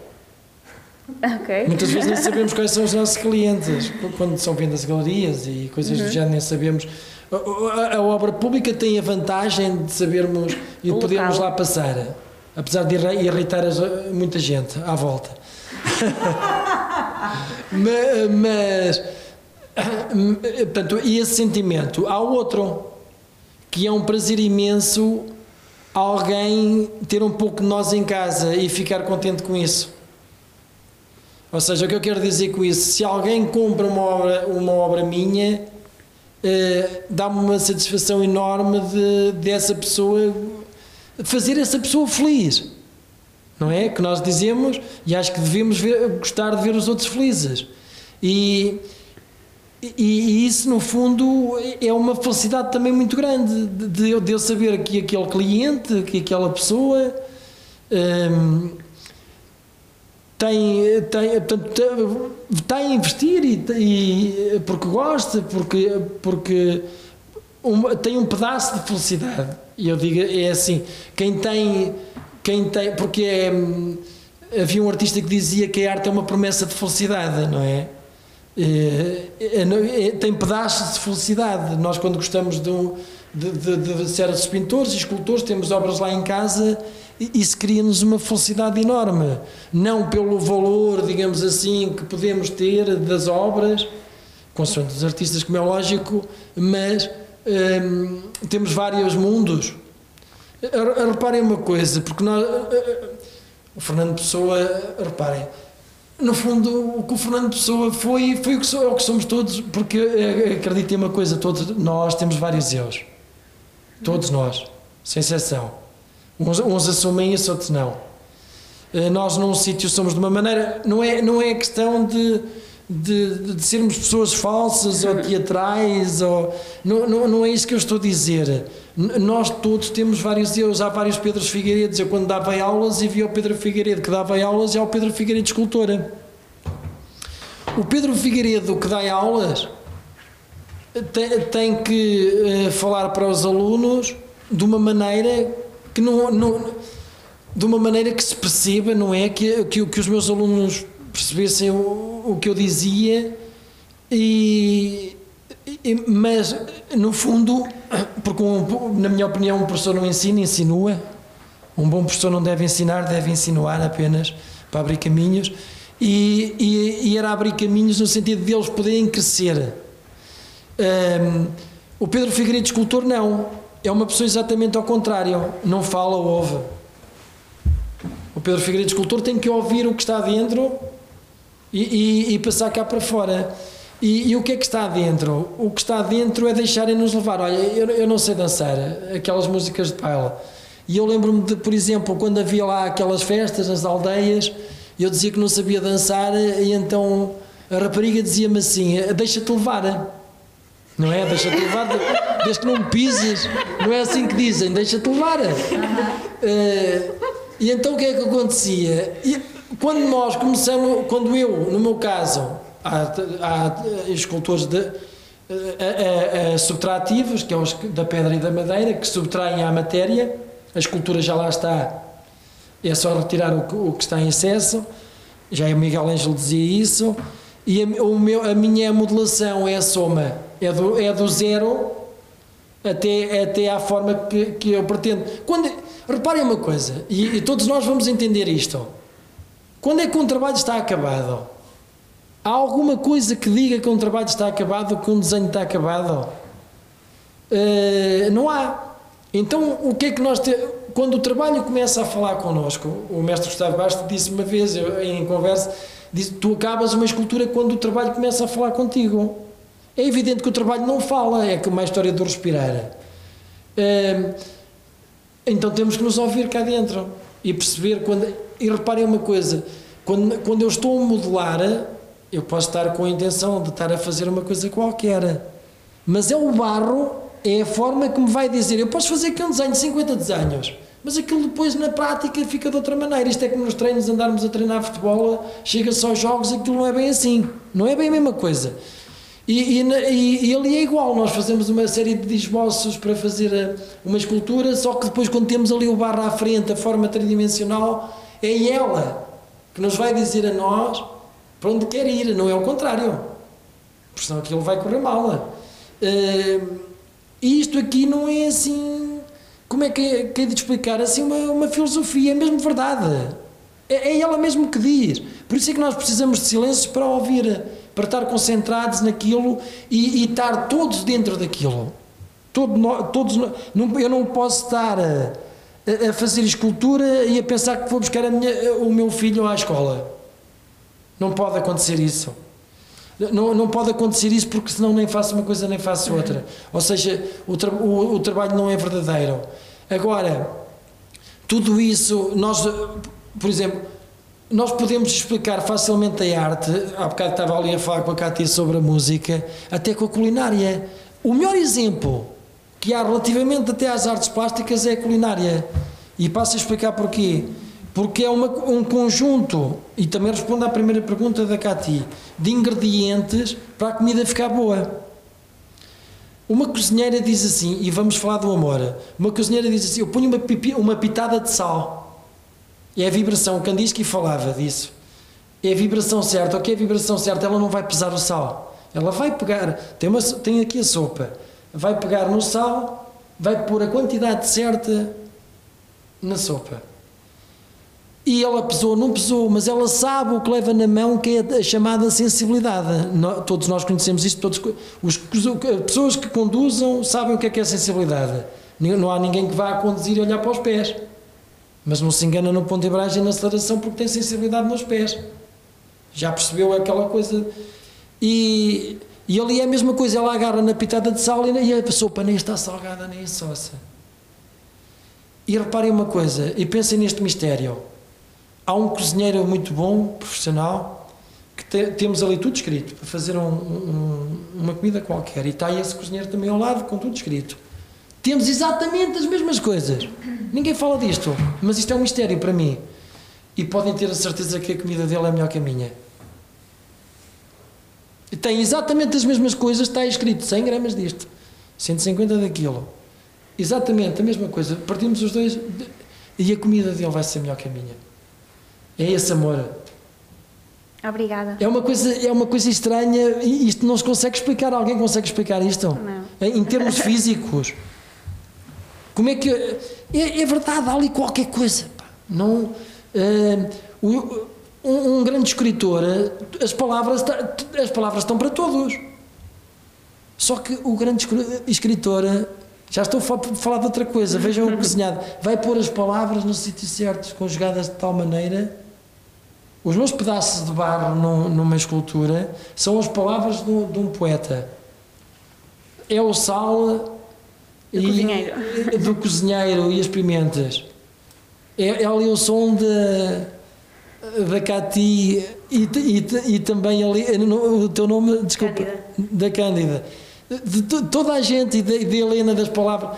Okay. Muitas vezes nem sabemos quais são os nossos clientes, quando são vendas galerias e coisas uhum. do género, nem sabemos a, a, obra pública tem a vantagem de sabermos e de podermos lá passar, apesar de irritar muita gente à volta. mas, mas, portanto, e esse sentimento. Há outro, que é um prazer imenso alguém ter um pouco de nós em casa e ficar contente com isso. Ou seja, o que eu quero dizer com isso, se alguém compra uma obra, uma obra minha, eh, dá-me uma satisfação enorme de, dessa pessoa, fazer essa pessoa feliz. Não é? Que nós dizemos, e acho que devemos ver, gostar de ver os outros felizes. E, e, e isso, no fundo, é uma felicidade também muito grande de, de eu- saber que aquele cliente, que aquela pessoa hum, tem, tem, portanto, está a investir e, e- porque gosta, porque, porque tem um pedaço de felicidade. E eu digo, é assim, quem tem, quem tem, porque é, havia um artista que dizia que a arte é uma promessa de felicidade, não é? É, é, é, tem pedaços de felicidade. Nós, quando gostamos de, um, de, de, de certos pintores e escultores, temos obras lá em casa e isso cria-nos uma felicidade enorme. Não pelo valor, digamos assim, que podemos ter das obras, consoante os artistas, como é lógico, mas hum, temos vários mundos. Reparem uma coisa, porque nós. O Fernando Pessoa, reparem, no fundo, o que o Fernando Pessoa foi, foi o que, so- é o que somos todos, porque eh, acreditem uma coisa, todos nós temos vários eus. Todos nós, sem exceção. Uns, uns assumem isso, outros não. Eh, Nós num sítio somos de uma maneira, não é, não é questão de, de, de sermos pessoas falsas ou teatrais, ou, não, não, não é isso que eu estou a dizer. Nós todos temos vários eus, há vários Pedros Figueiredos. Eu quando dava aulas e via o Pedro Figueiredo que dava aulas e há o Pedro Figueiredo escultora. O Pedro Figueiredo que dá aulas tem, tem que eh, falar para os alunos de uma maneira que não, não de uma maneira que se perceba, não é? Que, que, que os meus alunos percebessem o, o que eu dizia, e, e- mas no fundo, porque um- na minha opinião, um professor não ensina, insinua. Um bom professor não deve ensinar, deve insinuar apenas para abrir caminhos. E, e, e era abrir caminhos no sentido de eles poderem crescer. Hum, o Pedro Figueiredo, escultor, não. É uma pessoa exatamente ao contrário. Não fala, ouve. O Pedro Figueiredo, escultor, tem que ouvir o que está dentro e, e- e passar cá para fora. E, e o que é que está dentro? O que está dentro é deixarem-nos levar. Olha, eu, eu não sei dançar aquelas músicas de baile. E eu lembro-me de, por exemplo, quando havia lá aquelas festas nas aldeias, eu dizia que não sabia dançar e então a rapariga dizia-me assim: deixa-te levar. Não é? Deixa-te levar, desde que não me pises. Não é assim que dizem, deixa-te levar. Eh, e então o que é que acontecia? E quando nós começamos, quando eu, no meu caso, há, há escultores de, eh, subtrativos, que é os da pedra e da madeira, que subtraem à matéria, a escultura já lá está, é só retirar o que, o que está em excesso, já o Miguel Ângelo dizia isso, e a, o meu, a minha modelação é a soma, é do, é do zero até, até à forma que, que eu pretendo. Quando, reparem uma coisa, e, e todos nós vamos entender isto. Quando é que um trabalho está acabado? Há alguma coisa que diga que um trabalho está acabado, que um desenho está acabado? Eh, não há. Então, o que é que nós temos? Quando o trabalho começa a falar connosco, o mestre Gustavo Bastos disse uma vez eu, em conversa: disse, tu acabas uma escultura quando o trabalho começa a falar contigo. É evidente que o trabalho não fala, é como a história do respirar. Eh, então temos que nos ouvir cá dentro e perceber quando. E reparem uma coisa: quando, quando eu estou a modelar, eu posso estar com a intenção de estar a fazer uma coisa qualquer, mas é o barro, é a forma que me vai dizer. Eu posso fazer aqui um desenho de 50 desenhos, mas aquilo depois na prática fica de outra maneira. Isto é como nos treinos andarmos a treinar futebol, chega-se aos jogos, aquilo não é bem assim, não é bem a mesma coisa. E, e, e- ali é igual, nós fazemos uma série de esboços para fazer eh, uma escultura, só que depois quando temos ali o barro à frente, a forma tridimensional, é ela que nos vai dizer a nós para onde quer ir, não é o contrário. Porque senão aquilo vai correr mal. E isto aqui não é assim, como é que é, é de explicar, assim uma, uma filosofia, é mesmo verdade. É, é ela mesmo que diz. Por isso é que nós precisamos de silêncio para ouvir, para estar concentrados naquilo e, e estar todos dentro daquilo. Todo, todos, eu não posso estar a, a- fazer escultura e a pensar que vou buscar minha- o meu filho à escola. Não pode acontecer isso. Não, não pode acontecer isso porque senão nem faço uma coisa nem faço outra. Ou seja, o, tra- o- o trabalho não é verdadeiro. Agora, tudo isso, nós, por exemplo, nós podemos explicar facilmente a arte, há bocado estava ali a falar com a Cátia sobre a música, até com a culinária. O melhor exemplo que há relativamente até às artes plásticas é a culinária. E passo a explicar porquê. Porque é uma, um conjunto, e também respondo à primeira pergunta da Cati, de ingredientes para a comida ficar boa. Uma cozinheira diz assim, e vamos falar do amor, uma cozinheira diz assim, eu ponho uma, uma pitada de sal. É a vibração, Kandinsky falava disso. É a vibração certa. O que é a vibração certa? Ela não vai pesar o sal. Ela vai pegar, tem, uma, tem aqui a sopa, vai pegar no sal, vai pôr a quantidade certa na sopa. E ela pesou, não pesou, mas ela sabe o que leva na mão, que é a chamada sensibilidade. Todos nós conhecemos isto, todos, os, as pessoas que conduzam sabem o que é que é sensibilidade. Não há ninguém que vá a conduzir e olhar para os pés. Mas não se engana no ponto de embreagem e na aceleração porque tem sensibilidade nos pés. Já percebeu aquela coisa e, e ali é a mesma coisa, ela agarra na pitada de sal e a sopa nem está salgada nem insossa. E reparem uma coisa, e pensem neste mistério. Há um cozinheiro muito bom, profissional, que te, temos ali tudo escrito, para fazer um, um, uma comida qualquer. E está esse cozinheiro também ao lado, com tudo escrito. Temos exatamente as mesmas coisas. Ninguém fala disto, mas isto é um mistério para mim. E podem ter a certeza que a comida dele é melhor que a minha. Tem exatamente as mesmas coisas, está escrito 100 gramas disto, 150 daquilo. Exatamente a mesma coisa. Partimos os dois e a comida dele vai ser melhor que a minha. É esse amor. Obrigada. É uma coisa, é uma coisa estranha e isto não se consegue explicar. Alguém consegue explicar isto? Não. Em termos físicos. Como é que. É, é verdade, há ali qualquer coisa. Pá. Não. Uh, um, um, grande escritor, as palavras, as palavras estão para todos. Só que o grande escritor, já estou a falar de outra coisa, vejam o cozinhado, vai pôr as palavras no sítio certo, conjugadas de tal maneira. Os meus pedaços de barro numa escultura são as palavras de um, de um poeta. É o sal do, e, cozinheiro. do cozinheiro e as pimentas. É, é ali o som de da Cati e, e, e, também ali, no, o teu nome, desculpa, Cândida. da Cândida, de, de, toda a gente e de, de, Helena das palavras,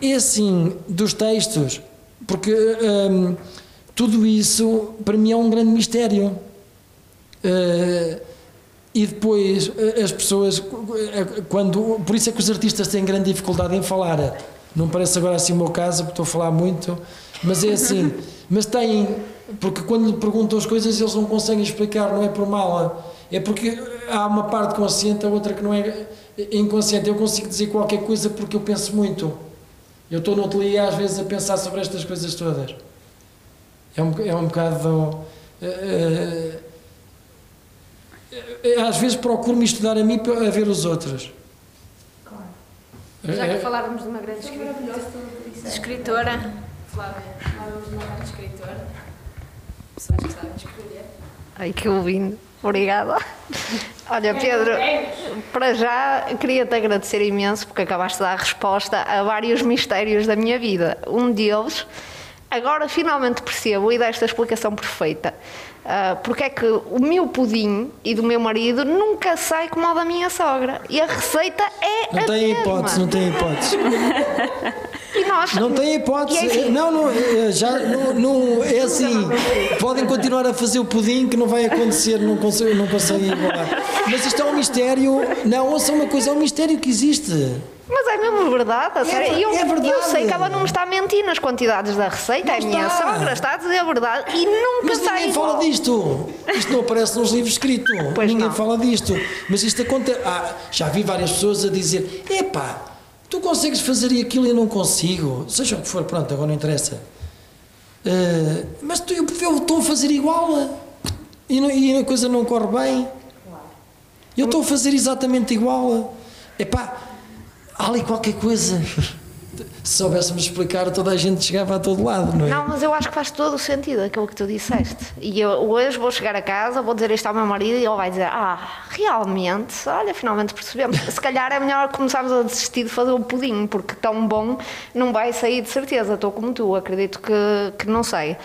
é assim, dos textos, porque hum, tudo isso para mim é um grande mistério. Uh, e depois as pessoas, quando, por isso é que os artistas têm grande dificuldade em falar. Não parece agora assim o meu caso, porque estou a falar muito, mas é assim, mas têm porque quando lhe perguntam as coisas eles não conseguem explicar, não é por mala, é porque há uma parte consciente, a outra que não é inconsciente. Eu consigo dizer qualquer coisa porque eu penso muito. Eu estou no ateliê às vezes a pensar sobre estas coisas todas. É um, é um bocado. Uh, uh, às vezes procuro-me estudar a mim a ver os outros. Claro. Já que falávamos de uma grande escritora, escritora Flávia, falávamos de uma grande escritora pessoas que sabem escolher. Ai, que ouvindo. Obrigada. Olha, Pedro, para já queria-te agradecer imenso porque acabaste de dar resposta a vários mistérios da minha vida. Um deles, agora finalmente percebo e desta explicação perfeita. Uh, porque é que o meu pudim e do meu marido nunca sai como a da minha sogra. E a receita é não a tem mesma. hipótese, não tem hipótese. E nós, Não tem hipótese. É Não, não, é, já, não, não, é assim. Podem continuar a fazer o pudim que não vai acontecer, não conseguem, não conseguem igualar. Mas isto é um mistério. Não, ouça uma coisa, é um mistério que existe. Mas é mesmo verdade, a sério. ver- eu, é verdade. eu sei que ela não me está a mentir nas quantidades da receita, Não é a minha sogra, está a dizer a verdade e nunca Mas ninguém igual. fala disto. Isto não aparece nos livros escritos. Pois ninguém não. fala disto. Mas isto acontece. Ah, já vi várias pessoas a dizer: epá, tu consegues fazer aquilo e eu não consigo. Seja o que for, pronto, agora não interessa. Ah, mas tu, eu, eu estou a fazer igual e, não- e a coisa não corre bem. Eu estou a fazer exatamente igual. Epá, há ali qualquer coisa. Se soubéssemos explicar, toda a gente chegava a todo lado, não é? Não, mas eu acho que faz todo o sentido aquilo que tu disseste. E eu hoje vou chegar a casa, vou dizer isto ao meu marido e ele vai dizer: Ah, realmente, olha, finalmente percebemos. Se calhar é melhor começarmos a desistir de fazer o pudim, porque tão bom não vai sair de certeza. Estou como tu, acredito que, que não sei.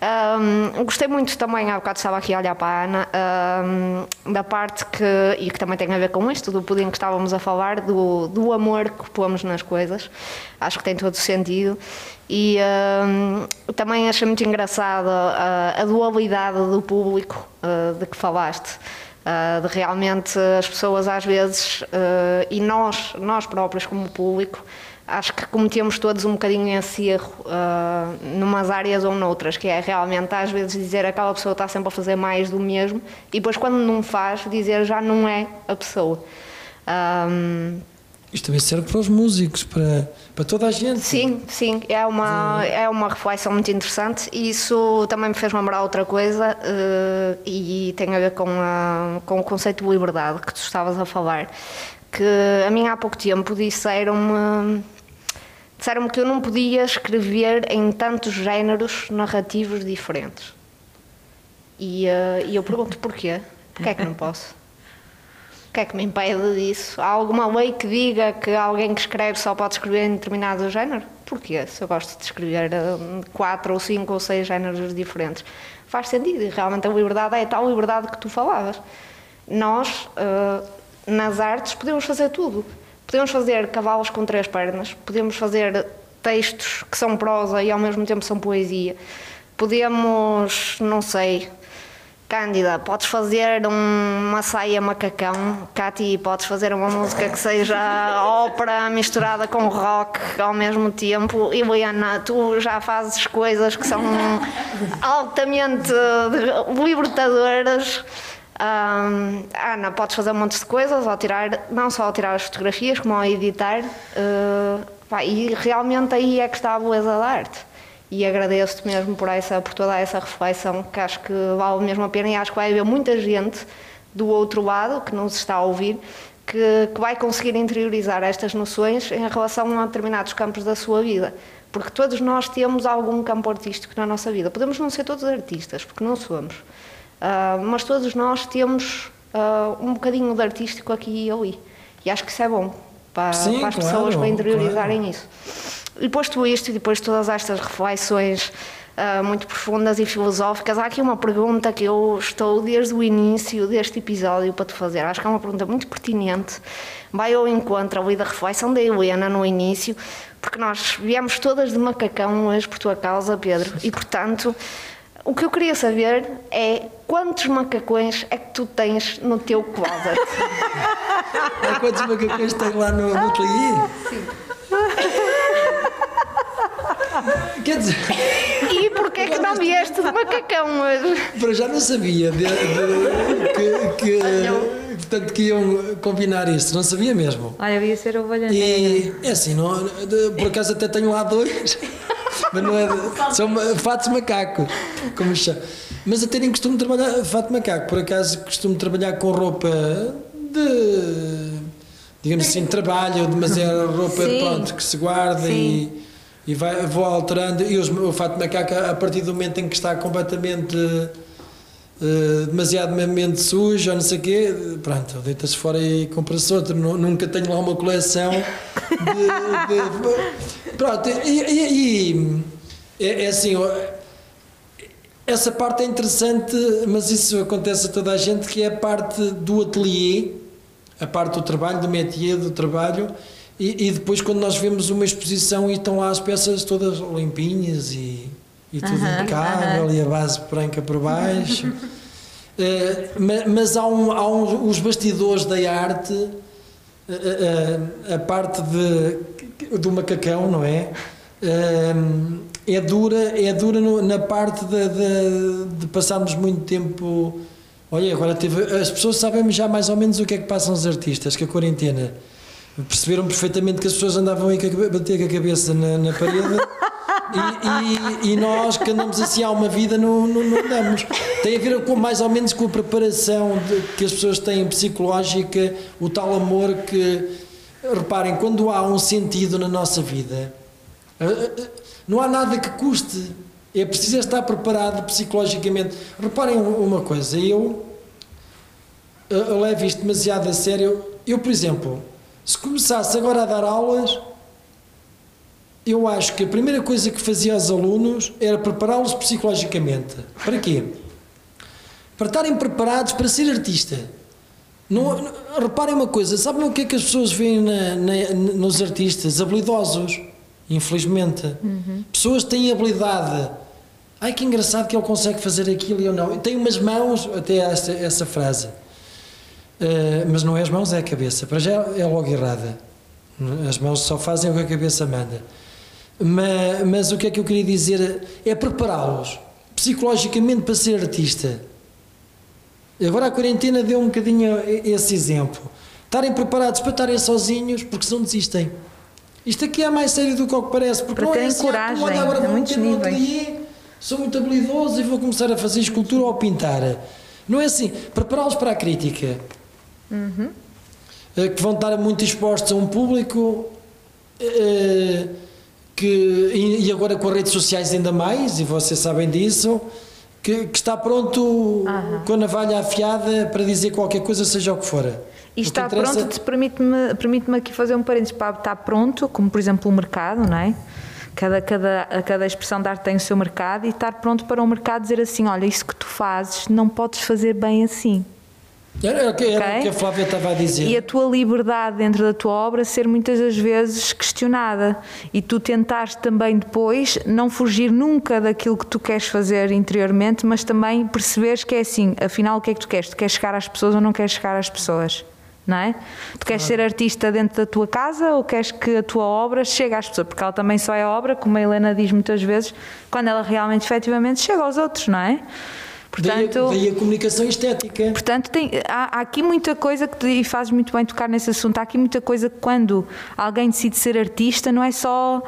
Ahm, gostei muito também, há bocado estava aqui a olhar para a Ana, ahm, da parte que, e que também tem a ver com isto, do pudim que estávamos a falar, do, do amor que pomos nas coisas. Acho que tem todo o sentido. E ahm, também achei muito engraçado a, a dualidade do público ah, de que falaste. Ah, de realmente as pessoas às vezes, ah, e nós, nós próprios como público, acho que cometemos todos um bocadinho esse erro, numas áreas ou noutras, que é realmente às vezes dizer aquela pessoa está sempre a fazer mais do mesmo, e depois quando não faz, dizer já não é a pessoa. Ahm, Isto também serve para os músicos, para, para toda a gente. Sim, sim, é uma, é uma reflexão muito interessante e isso também me fez lembrar outra coisa eh, e tem a ver com, a- com o conceito de liberdade que tu estavas a falar. Que a mim há pouco tempo disseram-me disseram que eu não podia escrever em tantos géneros narrativos diferentes. E, eh, e eu pergunto porquê? Porquê é que não posso? Que é que me impede disso? Há alguma lei que diga que alguém que escreve só pode escrever em determinado género? Porquê? Se eu gosto de escrever hum, quatro ou cinco ou seis géneros diferentes. Faz sentido e realmente a liberdade é a tal liberdade que tu falavas. Nós, eh, nas artes, podemos fazer tudo. Podemos fazer cavalos com três pernas, podemos fazer textos que são prosa e ao mesmo tempo são poesia. Podemos, não sei, Cândida, podes fazer um- uma saia macacão. Cati, podes fazer uma música que seja ópera misturada com rock ao mesmo tempo. E Liana, tu já fazes coisas que são altamente libertadoras. Ahm, Ana, podes fazer um monte de coisas, ao tirar, não só ao tirar as fotografias, como ao editar. eh, pá, e realmente aí é que está a beleza da arte e agradeço-te mesmo por, essa, por toda essa reflexão que acho que vale mesmo a pena e acho que vai haver muita gente do outro lado que nos está a ouvir que, que vai conseguir interiorizar estas noções em relação a determinados campos da sua vida. Porque todos nós temos algum campo artístico na nossa vida. Podemos não ser todos artistas, porque não somos. Ah, mas todos nós temos ah, um bocadinho de artístico aqui e ali. E acho que isso é bom para, Sim, para as claro, pessoas para interiorizarem claro. isso. E posto isto e depois todas estas reflexões ah, muito profundas e filosóficas, há aqui uma pergunta que eu estou desde o início deste episódio para te fazer. Acho que é uma pergunta muito pertinente. Vai ao encontro ali da reflexão da Helena no início, porque nós viemos todas de macacão hoje por tua causa, Pedro, e portanto. O que eu queria saber é quantos macacões é que tu tens no teu closet? Há quantos macacões tem lá no, no ateliê? Quer dizer, E porquê é que não vieste de macacão hoje? para já não sabia de, de- que, que, portanto, que iam combinar isto, não sabia mesmo. Olha, eu ia ser ovelha. E é assim, não, de- por acaso até tenho lá dois, mas não é. de- São fatos macacos, como chama. Mas até nem costumo trabalhar fato macaco, por acaso costumo trabalhar com roupa de. digamos assim, trabalho, mas é roupa Sim. pronto, que se guarda e, e vai, vou alterando. E os- o fato macaco, a partir do momento em que está completamente. Uh, demasiadamente sujo ou não sei o quê, pronto, deitas fora e compras outro. Nu- Nunca tenho lá uma coleção de. de- pronto, e, e- e é, é assim, essa parte é interessante, mas isso acontece a toda a gente, que é a parte do ateliê, a parte do trabalho, do métier, do trabalho, e, e depois quando nós vemos uma exposição e estão lá as peças todas limpinhas e, e tudo Aham, impecável e a base branca por baixo. Eh, ma- mas há, um, há um- os bastidores da arte, eh, eh, a parte de, do macacão, não é? Eh, é dura, é dura no- na parte de, de, de passarmos muito tempo. Olha, agora teve, as pessoas sabem já mais ou menos o que é que passam os artistas, que a quarentena. Perceberam perfeitamente que as pessoas andavam a- bater com a cabeça na, na parede e, e- e nós que andamos assim há uma vida não, não, não andamos. Tem a ver com, mais ou menos com a preparação de- que as pessoas têm psicológica, o tal amor que, reparem, quando há um sentido na nossa vida, ah, ah, Não há nada que custe. É preciso estar preparado psicologicamente. Reparem uma coisa, eu, ah, eu levo isto demasiado a sério. Eu, por exemplo, se começasse agora a dar aulas, eu acho que a primeira coisa que fazia aos alunos era prepará-los psicologicamente. Para quê? Para estarem preparados para ser artista. Não, não- reparem uma coisa, sabem o que é que as pessoas veem na- na- nos artistas? Habilidosos, infelizmente. Pessoas que têm habilidade. Ai que engraçado que ele consegue fazer aquilo e eu não. Tem umas mãos, até essa, essa frase. Uh, mas não é as mãos, é a cabeça. Para já é logo errada. As mãos só fazem o que a cabeça manda. Mas, mas o que é que eu queria dizer é prepará-los psicologicamente para ser artista. Agora a quarentena deu um bocadinho esse exemplo. Estarem preparados para estarem sozinhos porque senão desistem. Isto aqui é mais sério do que o que parece. Porque Para não é assim, ah, coragem, olha, agora meter no níveis. ateliê, sou muito habilidoso e vou começar a fazer escultura ou pintar. Não é assim. Prepará-los para a crítica. Eh, Que vão estar muito expostos a um público eh, que, e agora com as redes sociais ainda mais, e vocês sabem disso, que, que está pronto com a navalha afiada para dizer qualquer coisa, seja o que for. E está interessa- pronto, permite-me permite aqui fazer um parênteses para estar pronto, como por exemplo o mercado, não é? Cada, cada, cada expressão de arte tem o seu mercado e estar pronto para o mercado dizer assim: olha, isso que tu fazes não podes fazer bem assim. Era, o que- era Ok? o que a Flávia estava a dizer. E a tua liberdade dentro da tua obra ser muitas das vezes questionada e tu tentares também depois não fugir nunca daquilo que tu queres fazer interiormente, mas também perceberes que é assim, afinal o que é que tu queres? Tu queres chegar às pessoas ou não queres chegar às pessoas? Não é? Tu queres ser artista dentro da tua casa ou queres que a tua obra chegue às pessoas? Porque ela também só é obra, como a Helena diz muitas vezes, quando ela realmente, efetivamente, chega aos outros, não é? Daí, Portanto, daí a comunicação estética. Portanto, tem- há, há aqui muita coisa que, e fazes muito bem tocar nesse assunto, há aqui muita coisa que quando alguém decide ser artista, não é só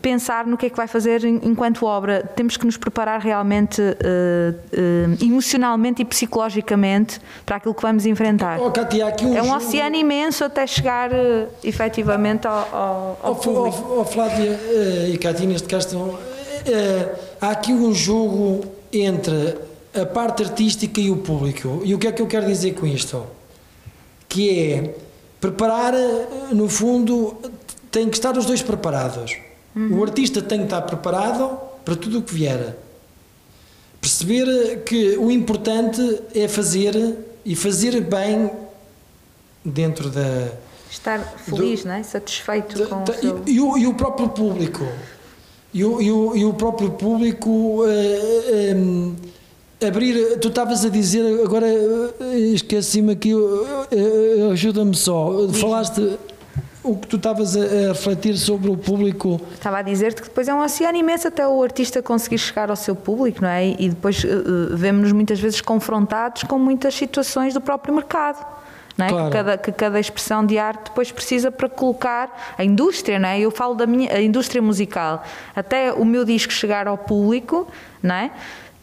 pensar no que é que vai fazer enquanto obra, temos que nos preparar realmente eh, eh, emocionalmente e psicologicamente para aquilo que vamos enfrentar. Oh, aqui um É um jogo- oceano imenso até chegar eh, efetivamente ao, ao, ao Oh, público. oh, oh, Flávia eh, e Cátia, neste caso, eh, há aqui um jogo entre a parte artística e o público. E o que é que eu quero dizer com isto? Que é preparar, eh, no fundo, tem que estar os dois preparados. O artista tem que estar preparado para tudo o que vier. Perceber que o importante é fazer e fazer bem dentro da, Estar feliz, não é? satisfeito com o Tá, seu... e, o, e o próprio público e o, e o, e o próprio público eh, eh, abrir tu estavas a dizer agora eh, esqueci-me aqui eh, eh, ajuda-me só falaste o que tu estavas a, a refletir sobre o público Estava a dizer-te que depois é um oceano imenso até o artista conseguir chegar ao seu público, não é? E depois vemos-nos muitas vezes confrontados com muitas situações do próprio mercado. Não é? Claro. que, cada, que cada expressão de arte depois precisa para colocar a indústria, não é? Eu falo da minha a indústria musical, até o meu disco chegar ao público, não é?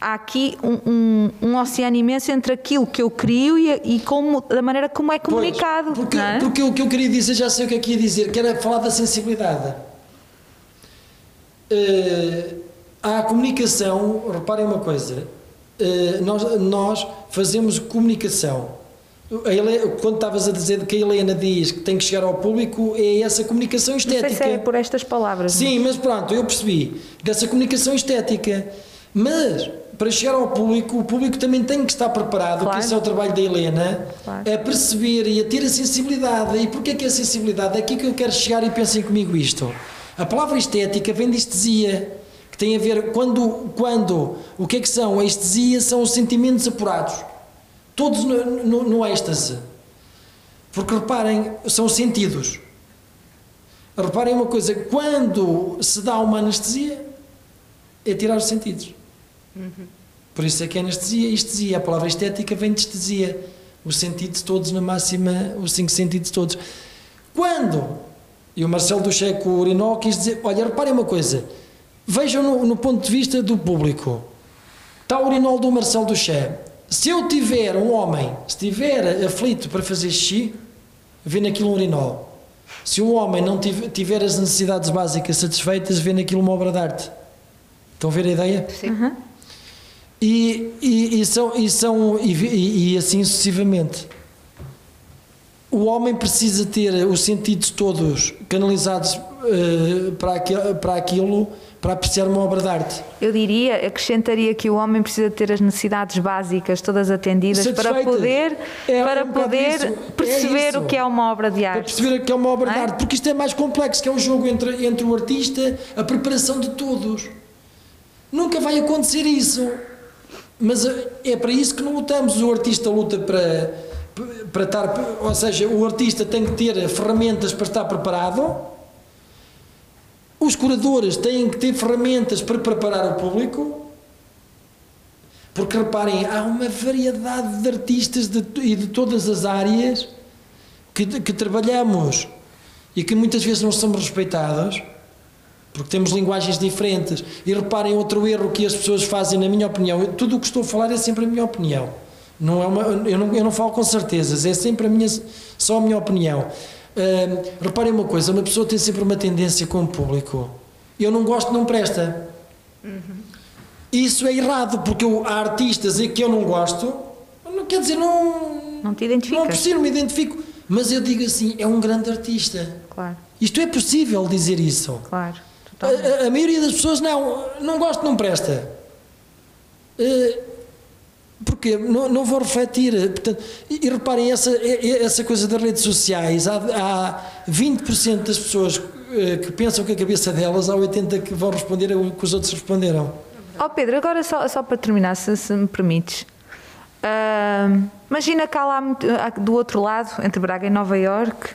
Há aqui um, um, um oceano imenso entre aquilo que eu crio e, e como, da maneira como é comunicado. Pois, porque, é? porque o que eu queria dizer, já sei o que é que ia dizer, que era falar da sensibilidade. Há a comunicação, reparem uma coisa, eh, nós, nós fazemos comunicação. A Hele- quando estavas a dizer que a Helena diz que tem que chegar ao público, é essa comunicação Não sei estética. se é por estas palavras. Sim, mas pronto, eu percebi dessa comunicação estética. Mas para chegar ao público, o público também tem que estar preparado, Claro. que esse é o trabalho da Helena, Claro. a perceber e a ter a sensibilidade. E porquê que a sensibilidade? É aqui que eu quero chegar e pensem comigo isto. A palavra estética vem de estesia, que tem a ver quando, quando o que é que são? A estesia são os sentimentos apurados, todos no, no, no êxtase. Porque reparem, são os sentidos. Reparem uma coisa, quando se dá uma anestesia, é tirar os sentidos. Por isso é que é anestesia estesia. A palavra estética vem de estesia. Os sentidos todos na máxima, os cinco sentidos todos. Quando, e o Marcelo do Checo Urinó quis dizer, olha, reparem uma coisa, vejam no, no ponto de vista do público. Está o urinol do Marcelo do Che. Se eu tiver um homem, se estiver aflito para fazer xixi, vê naquilo um urinol. Se um homem não tive- tiver as necessidades básicas satisfeitas, vê naquilo uma obra de arte. Estão a ver a ideia? Sim. E, e, e são, e, são e, e- assim sucessivamente. O homem precisa ter os sentidos todos canalizados eh, para, aquilo, para aquilo, para apreciar uma obra de arte. Eu diria, acrescentaria que o homem precisa ter as necessidades básicas todas atendidas para poder, É para um poder. É perceber isso. o que é uma obra de Para arte. perceber que é uma obra de é? arte, porque isto é mais complexo, que é um jogo entre, entre o artista, a preparação de todos. Nunca vai acontecer isso. Mas eh, é para isso que não lutamos. O artista luta para, para estar. Ou seja, o artista tem que ter ferramentas para estar preparado. Os curadores têm que ter ferramentas para preparar o público. Porque reparem, há uma variedade de artistas de, e de todas as áreas que, que trabalhamos e que muitas vezes não somos respeitados porque temos linguagens diferentes. E reparem outro erro que as pessoas fazem, na minha opinião, tudo o que estou a falar é sempre a minha opinião. Não é uma, eu, não, eu não falo com certezas, é sempre a minha, só a minha opinião. Ahm, reparem uma coisa, uma pessoa tem sempre uma tendência com o público. Eu não gosto, não presta. Isso é errado, porque eu, há artistas em que eu não gosto, não quer dizer, não, Não te não identificas? preciso, não me identifico, mas eu digo assim, é um grande artista. Claro, Isto é possível dizer isso. claro. A, a- maioria das pessoas não, não gosta, não presta. Eh, Porquê? Não, não vou refletir. Portanto, e, e reparem, essa, essa coisa das redes sociais, há, há 20% das pessoas eh, que pensam com a cabeça delas, há 80% que vão responder o que os outros responderam. Ó Pedro, agora só, só para terminar, se, se me permites. Ahm, imagina que há lá do outro lado, entre Braga e Nova Iorque,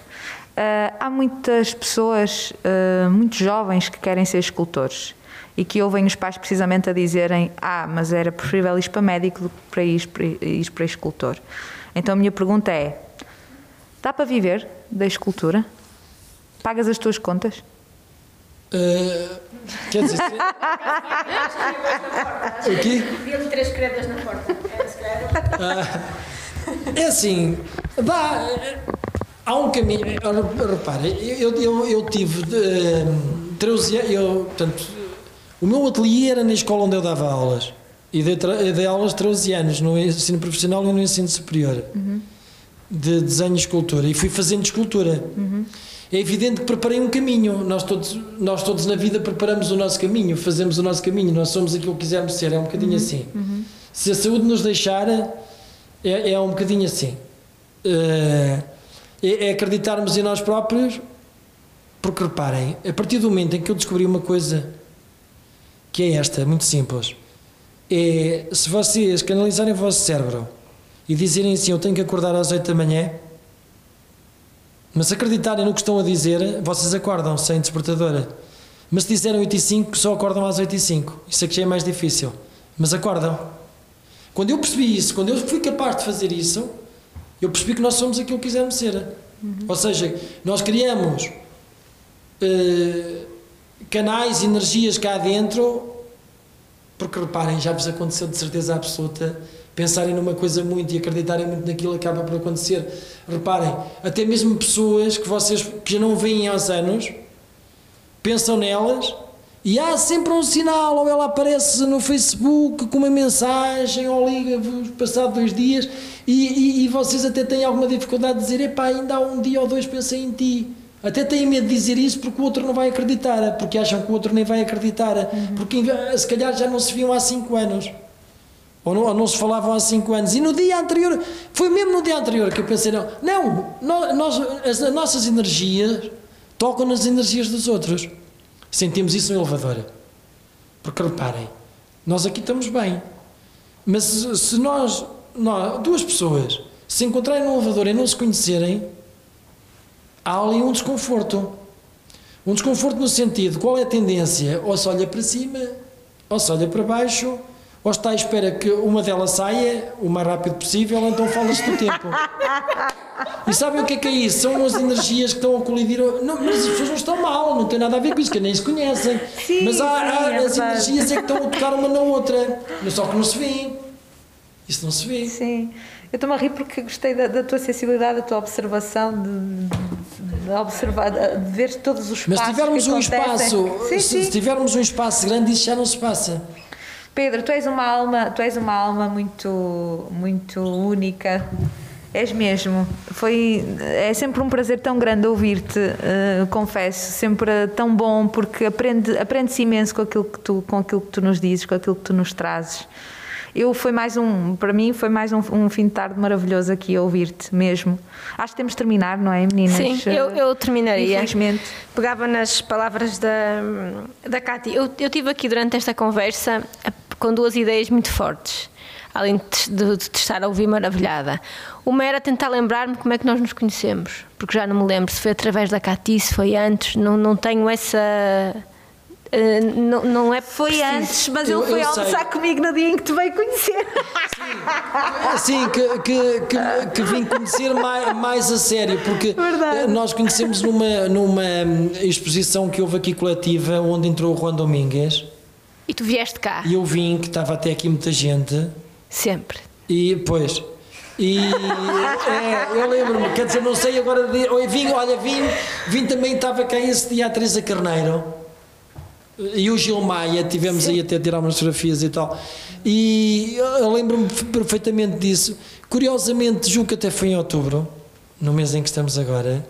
ah, há muitas pessoas, ah, muitos jovens que querem ser escultores e que ouvem os pais precisamente a dizerem ah, mas era preferível ir para médico do que para ir para, ir para escultor. Então a minha pergunta é, dá para viver da escultura? Pagas as tuas contas? Eh, quer dizer, o quê? Deu-lhe três credas na porta. É assim, dá. Há um caminho. ora, Repare, eu, eu, eu tive eh, 13 anos. Eu, portanto, o meu ateliê era na escola onde eu dava aulas. E dei, dei aulas 13 anos no ensino profissional e no ensino superior de desenho e escultura. E fui fazendo escultura. É evidente que preparei um caminho. Nós todos, nós todos na vida preparamos o nosso caminho, fazemos o nosso caminho. Nós somos aquilo que quisermos ser. É um bocadinho assim. Se a saúde nos deixar, é, é um bocadinho assim. Eh, É, é acreditarmos em nós próprios, porque reparem, a partir do momento em que eu descobri uma coisa que é esta, muito simples, é se vocês canalizarem o vosso cérebro e dizerem assim: Eu tenho que acordar às 8 da manhã, mas acreditarem no que estão a dizer, vocês acordam sem despertadora. Mas se disserem 8 e 5, só acordam às 8 e 5. Isso aqui já é mais difícil. Mas acordam. Quando eu percebi isso, quando eu fui capaz de fazer isso, eu percebi que nós somos aquilo que quisermos ser. Ou seja, nós criamos eh, canais, energias cá dentro, porque reparem, já vos aconteceu de certeza absoluta pensarem numa coisa muito e acreditarem muito naquilo acaba por acontecer. Reparem, até mesmo pessoas que vocês que já não veem há anos pensam nelas e há sempre um sinal, ou ela aparece no Facebook com uma mensagem, ou liga-vos passado dois dias, e, e- e vocês até têm alguma dificuldade de dizer: epá, ainda há um dia ou dois pensei em ti. Até têm medo de dizer isso porque o outro não vai acreditar, porque acham que o outro nem vai acreditar, porque se calhar já não se viam há cinco anos. Ou não, ou não se falavam há 5 anos. E no dia anterior, foi mesmo no dia anterior que eu pensei: não, não nó- nós, as, as nossas energias tocam nas energias dos outros. Sentimos isso no elevador. Porque reparem, nós aqui estamos bem. Mas se, nós, nós, duas pessoas, se encontrarem no elevador e não se conhecerem, há ali um desconforto. Um desconforto no sentido, qual é a tendência? Ou se olha para cima, ou se olha para baixo, ou está à espera que uma delas saia o mais rápido possível, então fala-se do tempo. E sabem o que é que é isso? São as energias que estão a colidir. Não, mas as pessoas não estão mal, não tem nada a ver com isso, que nem se conhecem. Sim, mas há, há- é as verdade. energias é que estão a tocar uma na outra, mas só que não se vêem. Isso não se vê. Sim. Eu estou-me a rir porque gostei da, da tua sensibilidade, da tua observação, de, de observar, de ver todos os Mas espaços se tivermos um acontecem. espaço, Sim, se, sim. se tivermos um espaço grande, isso já não se passa. Pedro, tu és uma alma, tu és uma alma muito, muito única. És mesmo. Foi, é sempre um prazer tão grande ouvir-te, eh, confesso, sempre tão bom porque aprende, aprende-se imenso com aquilo que tu, com aquilo que tu nos dizes, com aquilo que tu nos trazes. Eu foi mais um, para mim foi mais um, um fim de tarde maravilhoso aqui a ouvir-te mesmo. Acho que temos de terminar, não é, meninas? Sim, eu, eu terminaria. Infelizmente. Pegava nas palavras da, da Cátia. Eu, eu tive aqui durante esta conversa eh, com duas ideias muito fortes, além de, de, de estar a ouvir maravilhada. Uma era tentar lembrar-me como é que nós nos conhecemos, porque já não me lembro se foi através da Cátia, se foi antes, não, não tenho essa. eh, não, não é Foi preciso. antes, mas Eu- ele foi almoçar comigo no dia em que te veio conhecer. Assim, que, que, que, que vim conhecer mais, mais a sério, porque Verdade. eh, nós conhecemos numa, numa hum, exposição que houve aqui coletiva, onde entrou o Juan Domingues, E tu vieste cá, e eu vim, que estava até aqui muita gente, sempre. e pois. E é, eu lembro-me, quer dizer, não sei agora. De, olha, vim, olha, vim, vim também, estava cá esse dia a Teresa Carneiro e o Gil Maia, tivemos aí até a tirar umas fotografias e tal. E eu lembro-me perfeitamente disso. Curiosamente, julgo que até foi em outubro, no mês em que estamos agora,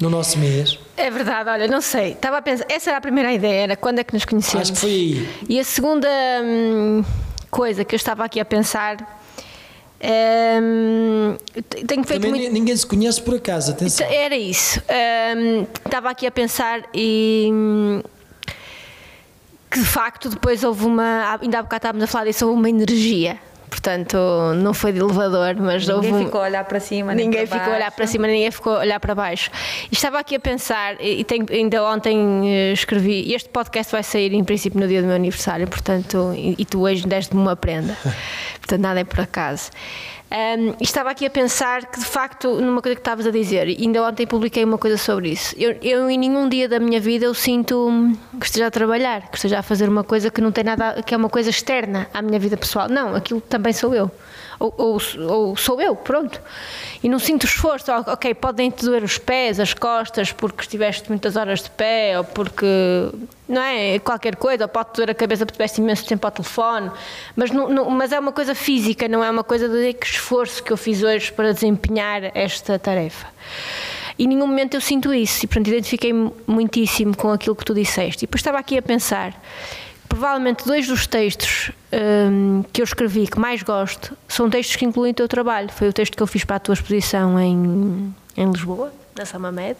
no nosso mês. É verdade, olha, não sei. Estava a pensar, essa era a primeira ideia, era quando é que nos conhecemos. Acho que foi aí. E a segunda hum, coisa que eu estava aqui a pensar. hum, tenho feito Também muito. ninguém se conhece por acaso, atenção. Era isso. Hum, estava aqui a pensar e. hum, que de facto depois houve uma. Ainda há bocado estávamos a falar disso, houve uma energia. Portanto, não foi de elevador, mas houve. Ninguém um- ficou a olhar para cima, Ninguém para ficou a olhar para cima, ninguém ficou a olhar para baixo. E estava aqui a pensar, e tenho- ainda ontem eh, escrevi, este podcast vai sair em princípio no dia do meu aniversário, portanto, e, e tu hoje deste-me uma prenda. portanto, nada é por acaso. Ahm, e estava aqui a pensar que, de facto, numa coisa que estavas a dizer, e ainda ontem publiquei uma coisa sobre isso. Eu, eu, em nenhum dia da minha vida, eu sinto que esteja a trabalhar, que esteja a fazer uma coisa que não tem nada, que é uma coisa externa à minha vida pessoal. Não, aquilo também sou eu. Ou, ou- ou sou eu, pronto. E não sinto esforço. Ok, podem-te doer os pés, as costas, porque estiveste muitas horas de pé, ou porque, não é? Qualquer coisa, ou pode-te doer a cabeça porque estiveste imenso tempo ao telefone. Mas, não, não- mas é uma coisa física, não é uma coisa de que esforço que eu fiz hoje para desempenhar esta tarefa. E em nenhum momento eu sinto isso, e portanto identifiquei muitíssimo com aquilo que tu disseste. E depois estava aqui a pensar provavelmente dois dos textos hum, que eu escrevi que mais gosto são textos que incluem o teu trabalho. Foi o texto que eu fiz para a tua exposição em, em Lisboa, na Samamed.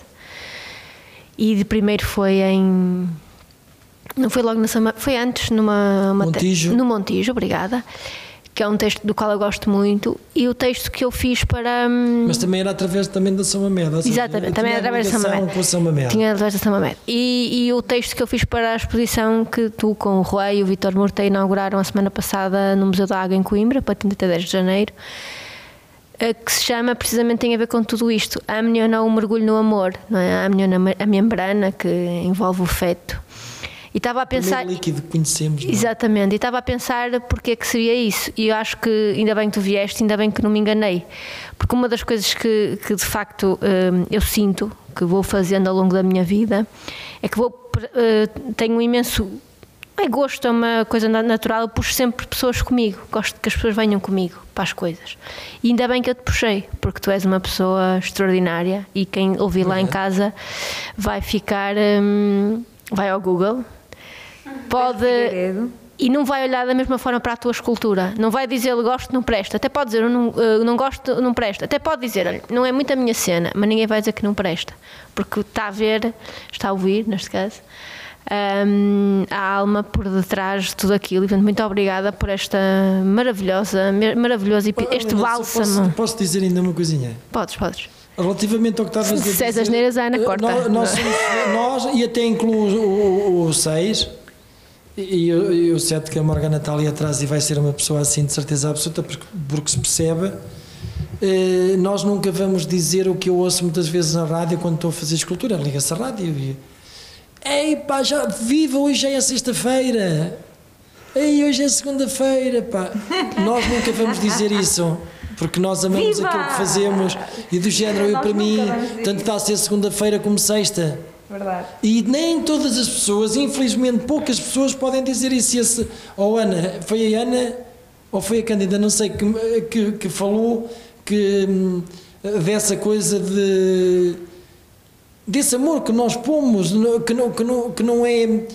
E de primeiro foi em. Não foi logo na Sama, foi antes numa uma te- Montijo. no Montijo, obrigada. Que é um texto do qual eu gosto muito. E o texto que eu fiz para. hum, Mas também era através também da seja, Exatamente, também era através da São ligação Mamede. com a São Mamede. Tinha através da São Mamede. E, e o texto que eu fiz para a exposição que tu, com o Rui e o Vitor Murta inauguraram a semana passada no Museu da Água em Coimbra, para 30 de janeiro, eh, que se chama, precisamente tem a ver com tudo isto. A amniona o mergulho no amor, não é? A amniona, a membrana que envolve o feto. E estava a O pensar... líquido que conhecemos. não é? Exatamente, e estava a pensar porque é que seria isso. E eu acho que ainda bem que tu vieste, ainda bem que não me enganei. Porque uma das coisas que, que de facto hum, eu sinto que vou fazendo ao longo da minha vida é que vou, eh, tenho um imenso. É gosto, é uma coisa na- natural. Eu puxo sempre pessoas comigo. Gosto que as pessoas venham comigo para as coisas. E ainda bem que eu te puxei, porque tu és uma pessoa extraordinária e quem ouvir lá em casa vai ficar. hum, vai ao Google. Pode. E não vai olhar da mesma forma para a tua escultura. Não vai dizer gosto, não presta. Até pode dizer eu não, eu não gosto, não presta. Até pode dizer, não é muito a minha cena, mas ninguém vai dizer que não presta. Porque está a ver, está a ouvir, neste caso, hum, a alma por detrás de tudo aquilo. E, portanto, muito obrigada por esta maravilhosa, Oh, este bálsamo. Posso, posto dizer ainda uma coisinha? Podes, podes. Relativamente ao que estavas a Se dizer. disseres asneiras, a Ana eh, corta. Nós, nós, somos- nós, e até incluo o 6, e, e o- e o 7 que a Morgana está ali atrás e vai ser uma pessoa assim de certeza absoluta, porque, porque se percebe. eh, nós nunca vamos dizer o que eu ouço muitas vezes na rádio quando estou a fazer escultura. Liga-se a rádio e. Ei pá, já viva, hoje é sexta-feira. Ei, hoje é segunda-feira, pá. Nós nunca vamos dizer isso. Porque nós amamos Viva! aquilo que fazemos e do género, eu Nós para mim, tanto está a ser segunda-feira como sexta. Verdade. E nem todas as pessoas, infelizmente poucas pessoas podem dizer isso. Esse, ou Ana, foi a Ana ou foi a Cândida, não sei, que, que, que falou que hum, dessa coisa de desse amor que nós pomos, que não, que não, que não é.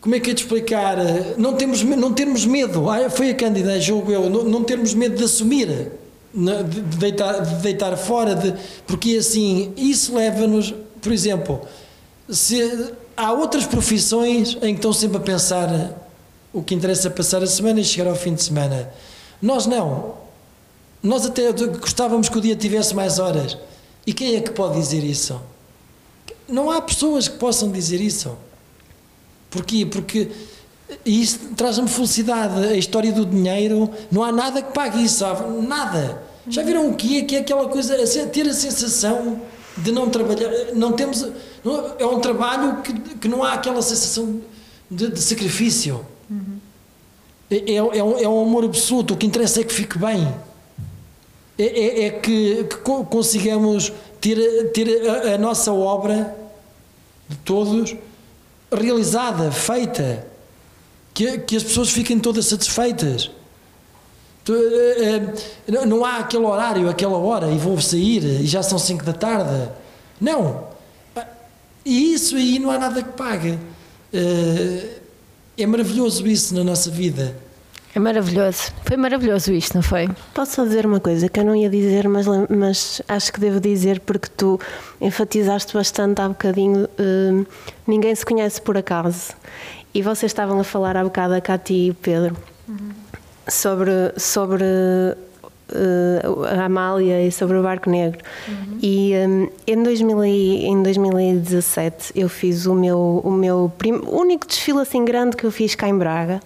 Como é que é de explicar? Não, temos, não termos medo, ah, foi a Cândida, jogo eu, não, não termos medo de assumir, de deitar, de deitar fora, de, porque assim, isso leva-nos, por exemplo, se há outras profissões em que estão sempre a pensar o que interessa é passar a semana e chegar ao fim de semana. Nós não. Nós até gostávamos que o dia tivesse mais horas. E quem é que pode dizer isso? Não há pessoas que possam dizer isso. Porquê? Porque isso traz-me felicidade. A história do dinheiro, não há nada que pague isso. Nada. Já viram o que é? Que é aquela coisa, ter a sensação de não trabalhar. Não temos. não- é um trabalho que, que não há aquela sensação de, de sacrifício. É, é, é um, é um amor absoluto. O que interessa é que fique bem. É, é- é que, que co- consigamos ter, ter a, a nossa obra de todos realizada, feita, que, que as pessoas fiquem todas satisfeitas. Eh, eh, não- há aquele horário, aquela hora e vou sair e já são 5 da tarde. Não. Ah, E isso aí não há nada que pague. Eh, É maravilhoso isso na nossa vida. É maravilhoso. Foi maravilhoso isto, não foi? Posso só dizer uma coisa que eu não ia dizer, mas, mas acho que devo dizer porque tu enfatizaste bastante há bocadinho. hum, ninguém se conhece por acaso. E vocês estavam a falar há bocado, a Cati e o Pedro, sobre, sobre eh, a Amália e sobre o Barco Negro. E hum, em, 2000 e- em 2017 eu fiz o meu, o meu único desfile assim grande que eu fiz cá em Braga.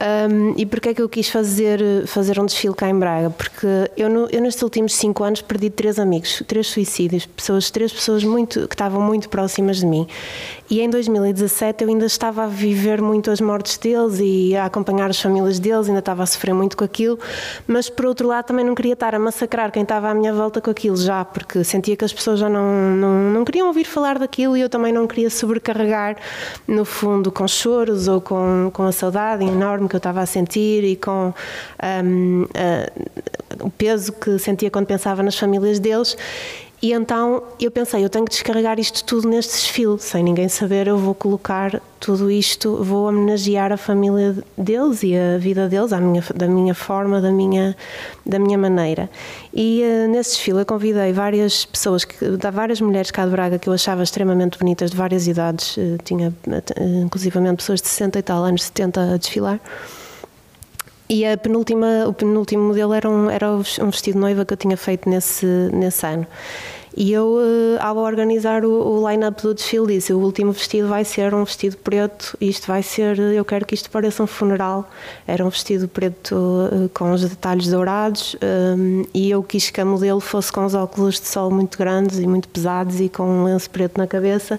Um, e porquê é que eu quis fazer, fazer um desfile cá em Braga? Porque eu, no- eu nestes últimos cinco anos perdi três amigos, três suicídios, pessoas, três pessoas muito, que estavam muito próximas de mim. E em 2017 eu ainda estava a viver muito as mortes deles e a acompanhar as famílias deles, ainda estava a sofrer muito com aquilo, mas por outro lado também não queria estar a massacrar quem estava à minha volta com aquilo já, porque sentia que as pessoas já não, não, não queriam ouvir falar daquilo e eu também não queria sobrecarregar, no fundo, com choros ou com, com a saudade enorme que eu estava a sentir e com hum, ah, o peso que sentia quando pensava nas famílias deles. E então eu pensei, eu tenho que descarregar isto tudo neste desfile, sem ninguém saber, eu vou colocar tudo isto, vou homenagear a família deles e a vida deles, minha, da minha forma, da minha, da minha maneira. E eh, nesse desfile eu convidei várias pessoas, que, várias mulheres cá de Braga que eu achava extremamente bonitas, de várias idades, eh, tinha eh, inclusivamente pessoas de 60 e tal anos, 70 a desfilar. E a penúltima, o penúltimo modelo era um, era um vestido de noiva que eu tinha feito nesse, nesse ano. E eu, eh, ao organizar o, o line-up do desfile, disse: o último vestido vai ser um vestido preto, isto vai ser, eu quero que isto pareça um funeral. Era um vestido preto eh, com os detalhes dourados, eh, e eu quis que a modelo fosse com os óculos de sol muito grandes e muito pesados e com um lenço preto na cabeça,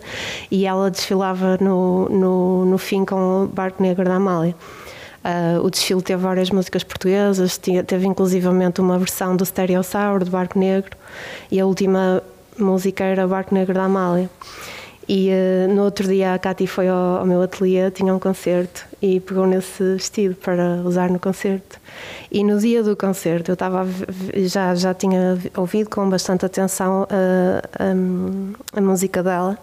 e ela desfilava no, no, no fim com o barco negro da Amália. Uh, o desfile teve várias músicas portuguesas, tinha- teve inclusivamente uma versão do Stereossauro, do Barco Negro, e a última música era Barco Negro da Amália. E uh, no outro dia a Cati foi ao, ao meu ateliê, tinha um concerto, e pegou nesse vestido para usar no concerto. E no dia do concerto eu estava a já, já tinha ouvido com bastante atenção uh, a, a música dela,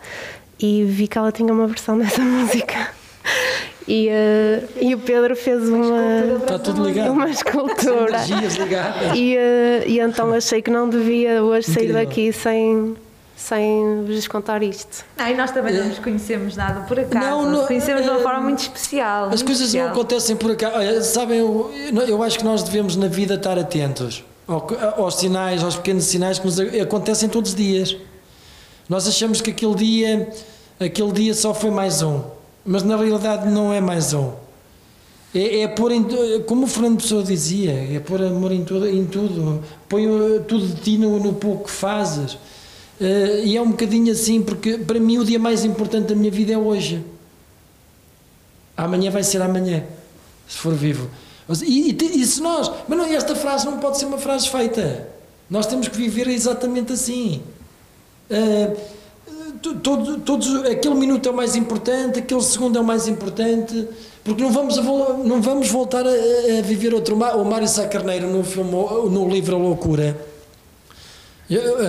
e vi que ela tinha uma versão dessa música. E, eh, e o Pedro fez uma, Está tudo ligado. uma escultura. Energias ligadas. E, eh, e então achei que não devia hoje sair Incrível. daqui sem, sem vos contar isto. Ah, e nós também não nos conhecemos nada por acaso. Não, não, nos conhecemos de uma eh, forma muito especial. As muito coisas não especial. acontecem por acaso. Olha, sabem, eu, eu acho que nós devemos na vida estar atentos ao- aos sinais, aos pequenos sinais que nos acontecem todos os dias. Nós achamos que aquele dia, aquele dia só foi mais um, mas na realidade não é mais um. É, é pôr em, como o Fernando Pessoa dizia, é pôr amor em tudo, em tudo. põe uh, tudo de ti no, no pouco que fazes. Eh, e é um bocadinho assim, porque para mim o dia mais importante da minha vida é hoje. Amanhã vai ser amanhã, se for vivo. E, e, e se nós. Mas não, esta frase não pode ser uma frase feita. Nós temos que viver exatamente assim. Uh, todo, todos, aquele minuto é o mais importante, aquele segundo é o mais importante, porque não vamos, não vamos voltar a, a viver outro. O Mário Sá Carneiro, no, filme, no livro A Loucura,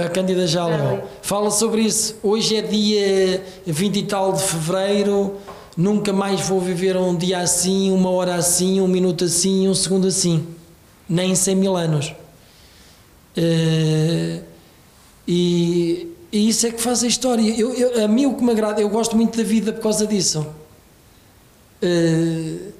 a Cândida já leu, fala sobre isso. Hoje é dia 20 e tal de fevereiro, nunca mais vou viver um dia assim, uma hora assim, um minuto assim, um segundo assim, nem 100 mil anos. Uh, e, e, isso é que faz a história. Eu, eu, a mim o que me agrada, eu gosto muito da vida por causa disso. Uh,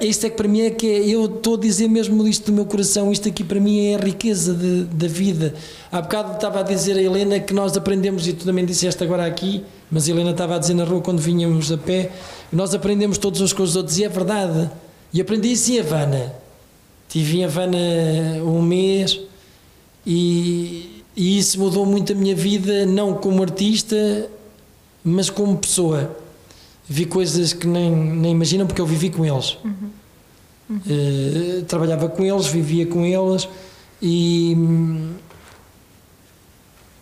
isto é que para mim é que é, eu estou a dizer mesmo isto do meu coração, isto aqui para mim é a riqueza de, da vida. Há bocado estava a dizer a Helena que nós aprendemos, e tu também disseste agora aqui, mas a Helena estava a dizer na rua quando vinhamos a pé, nós aprendemos todos uns com os outros, e é verdade. E aprendi isso em Havana. Tive em Havana um mês e, e isso mudou muito a minha vida, não como artista, mas como pessoa. Vi coisas que nem, nem imaginam, porque eu vivi com eles. Uhum. Uhum. Uh, trabalhava com eles, vivia com eles e hum,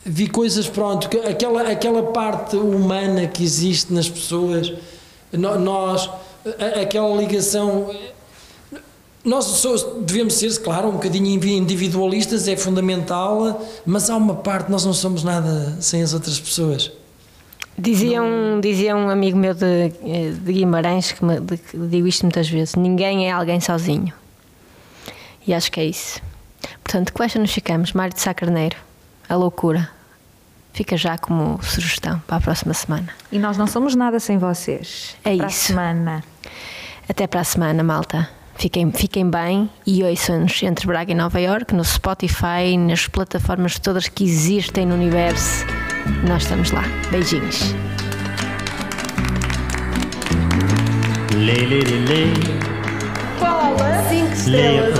vi coisas, pronto, aquela, aquela parte humana que existe nas pessoas, nós, aquela ligação nós devemos ser, claro, um bocadinho individualistas, é fundamental, mas há uma parte, nós não somos nada sem as outras pessoas. Dizia um, dizia um amigo meu de, de Guimarães, que, me, de, que digo isto muitas vezes: ninguém é alguém sozinho. E acho que é isso. Portanto, com esta nos ficamos. Mário de Sá Carneiro, a loucura. Fica já como sugestão para a próxima semana. E nós não somos nada sem vocês. É para isso. Para a semana. Até para a semana, malta. Fiquem, fiquem bem e ouçam-nos entre Braga e Nova York no Spotify, nas plataformas todas que existem no universo. Nós estamos lá. Beijinhos. Lay, lay, lay, lay. Fala! Cinco estrelas.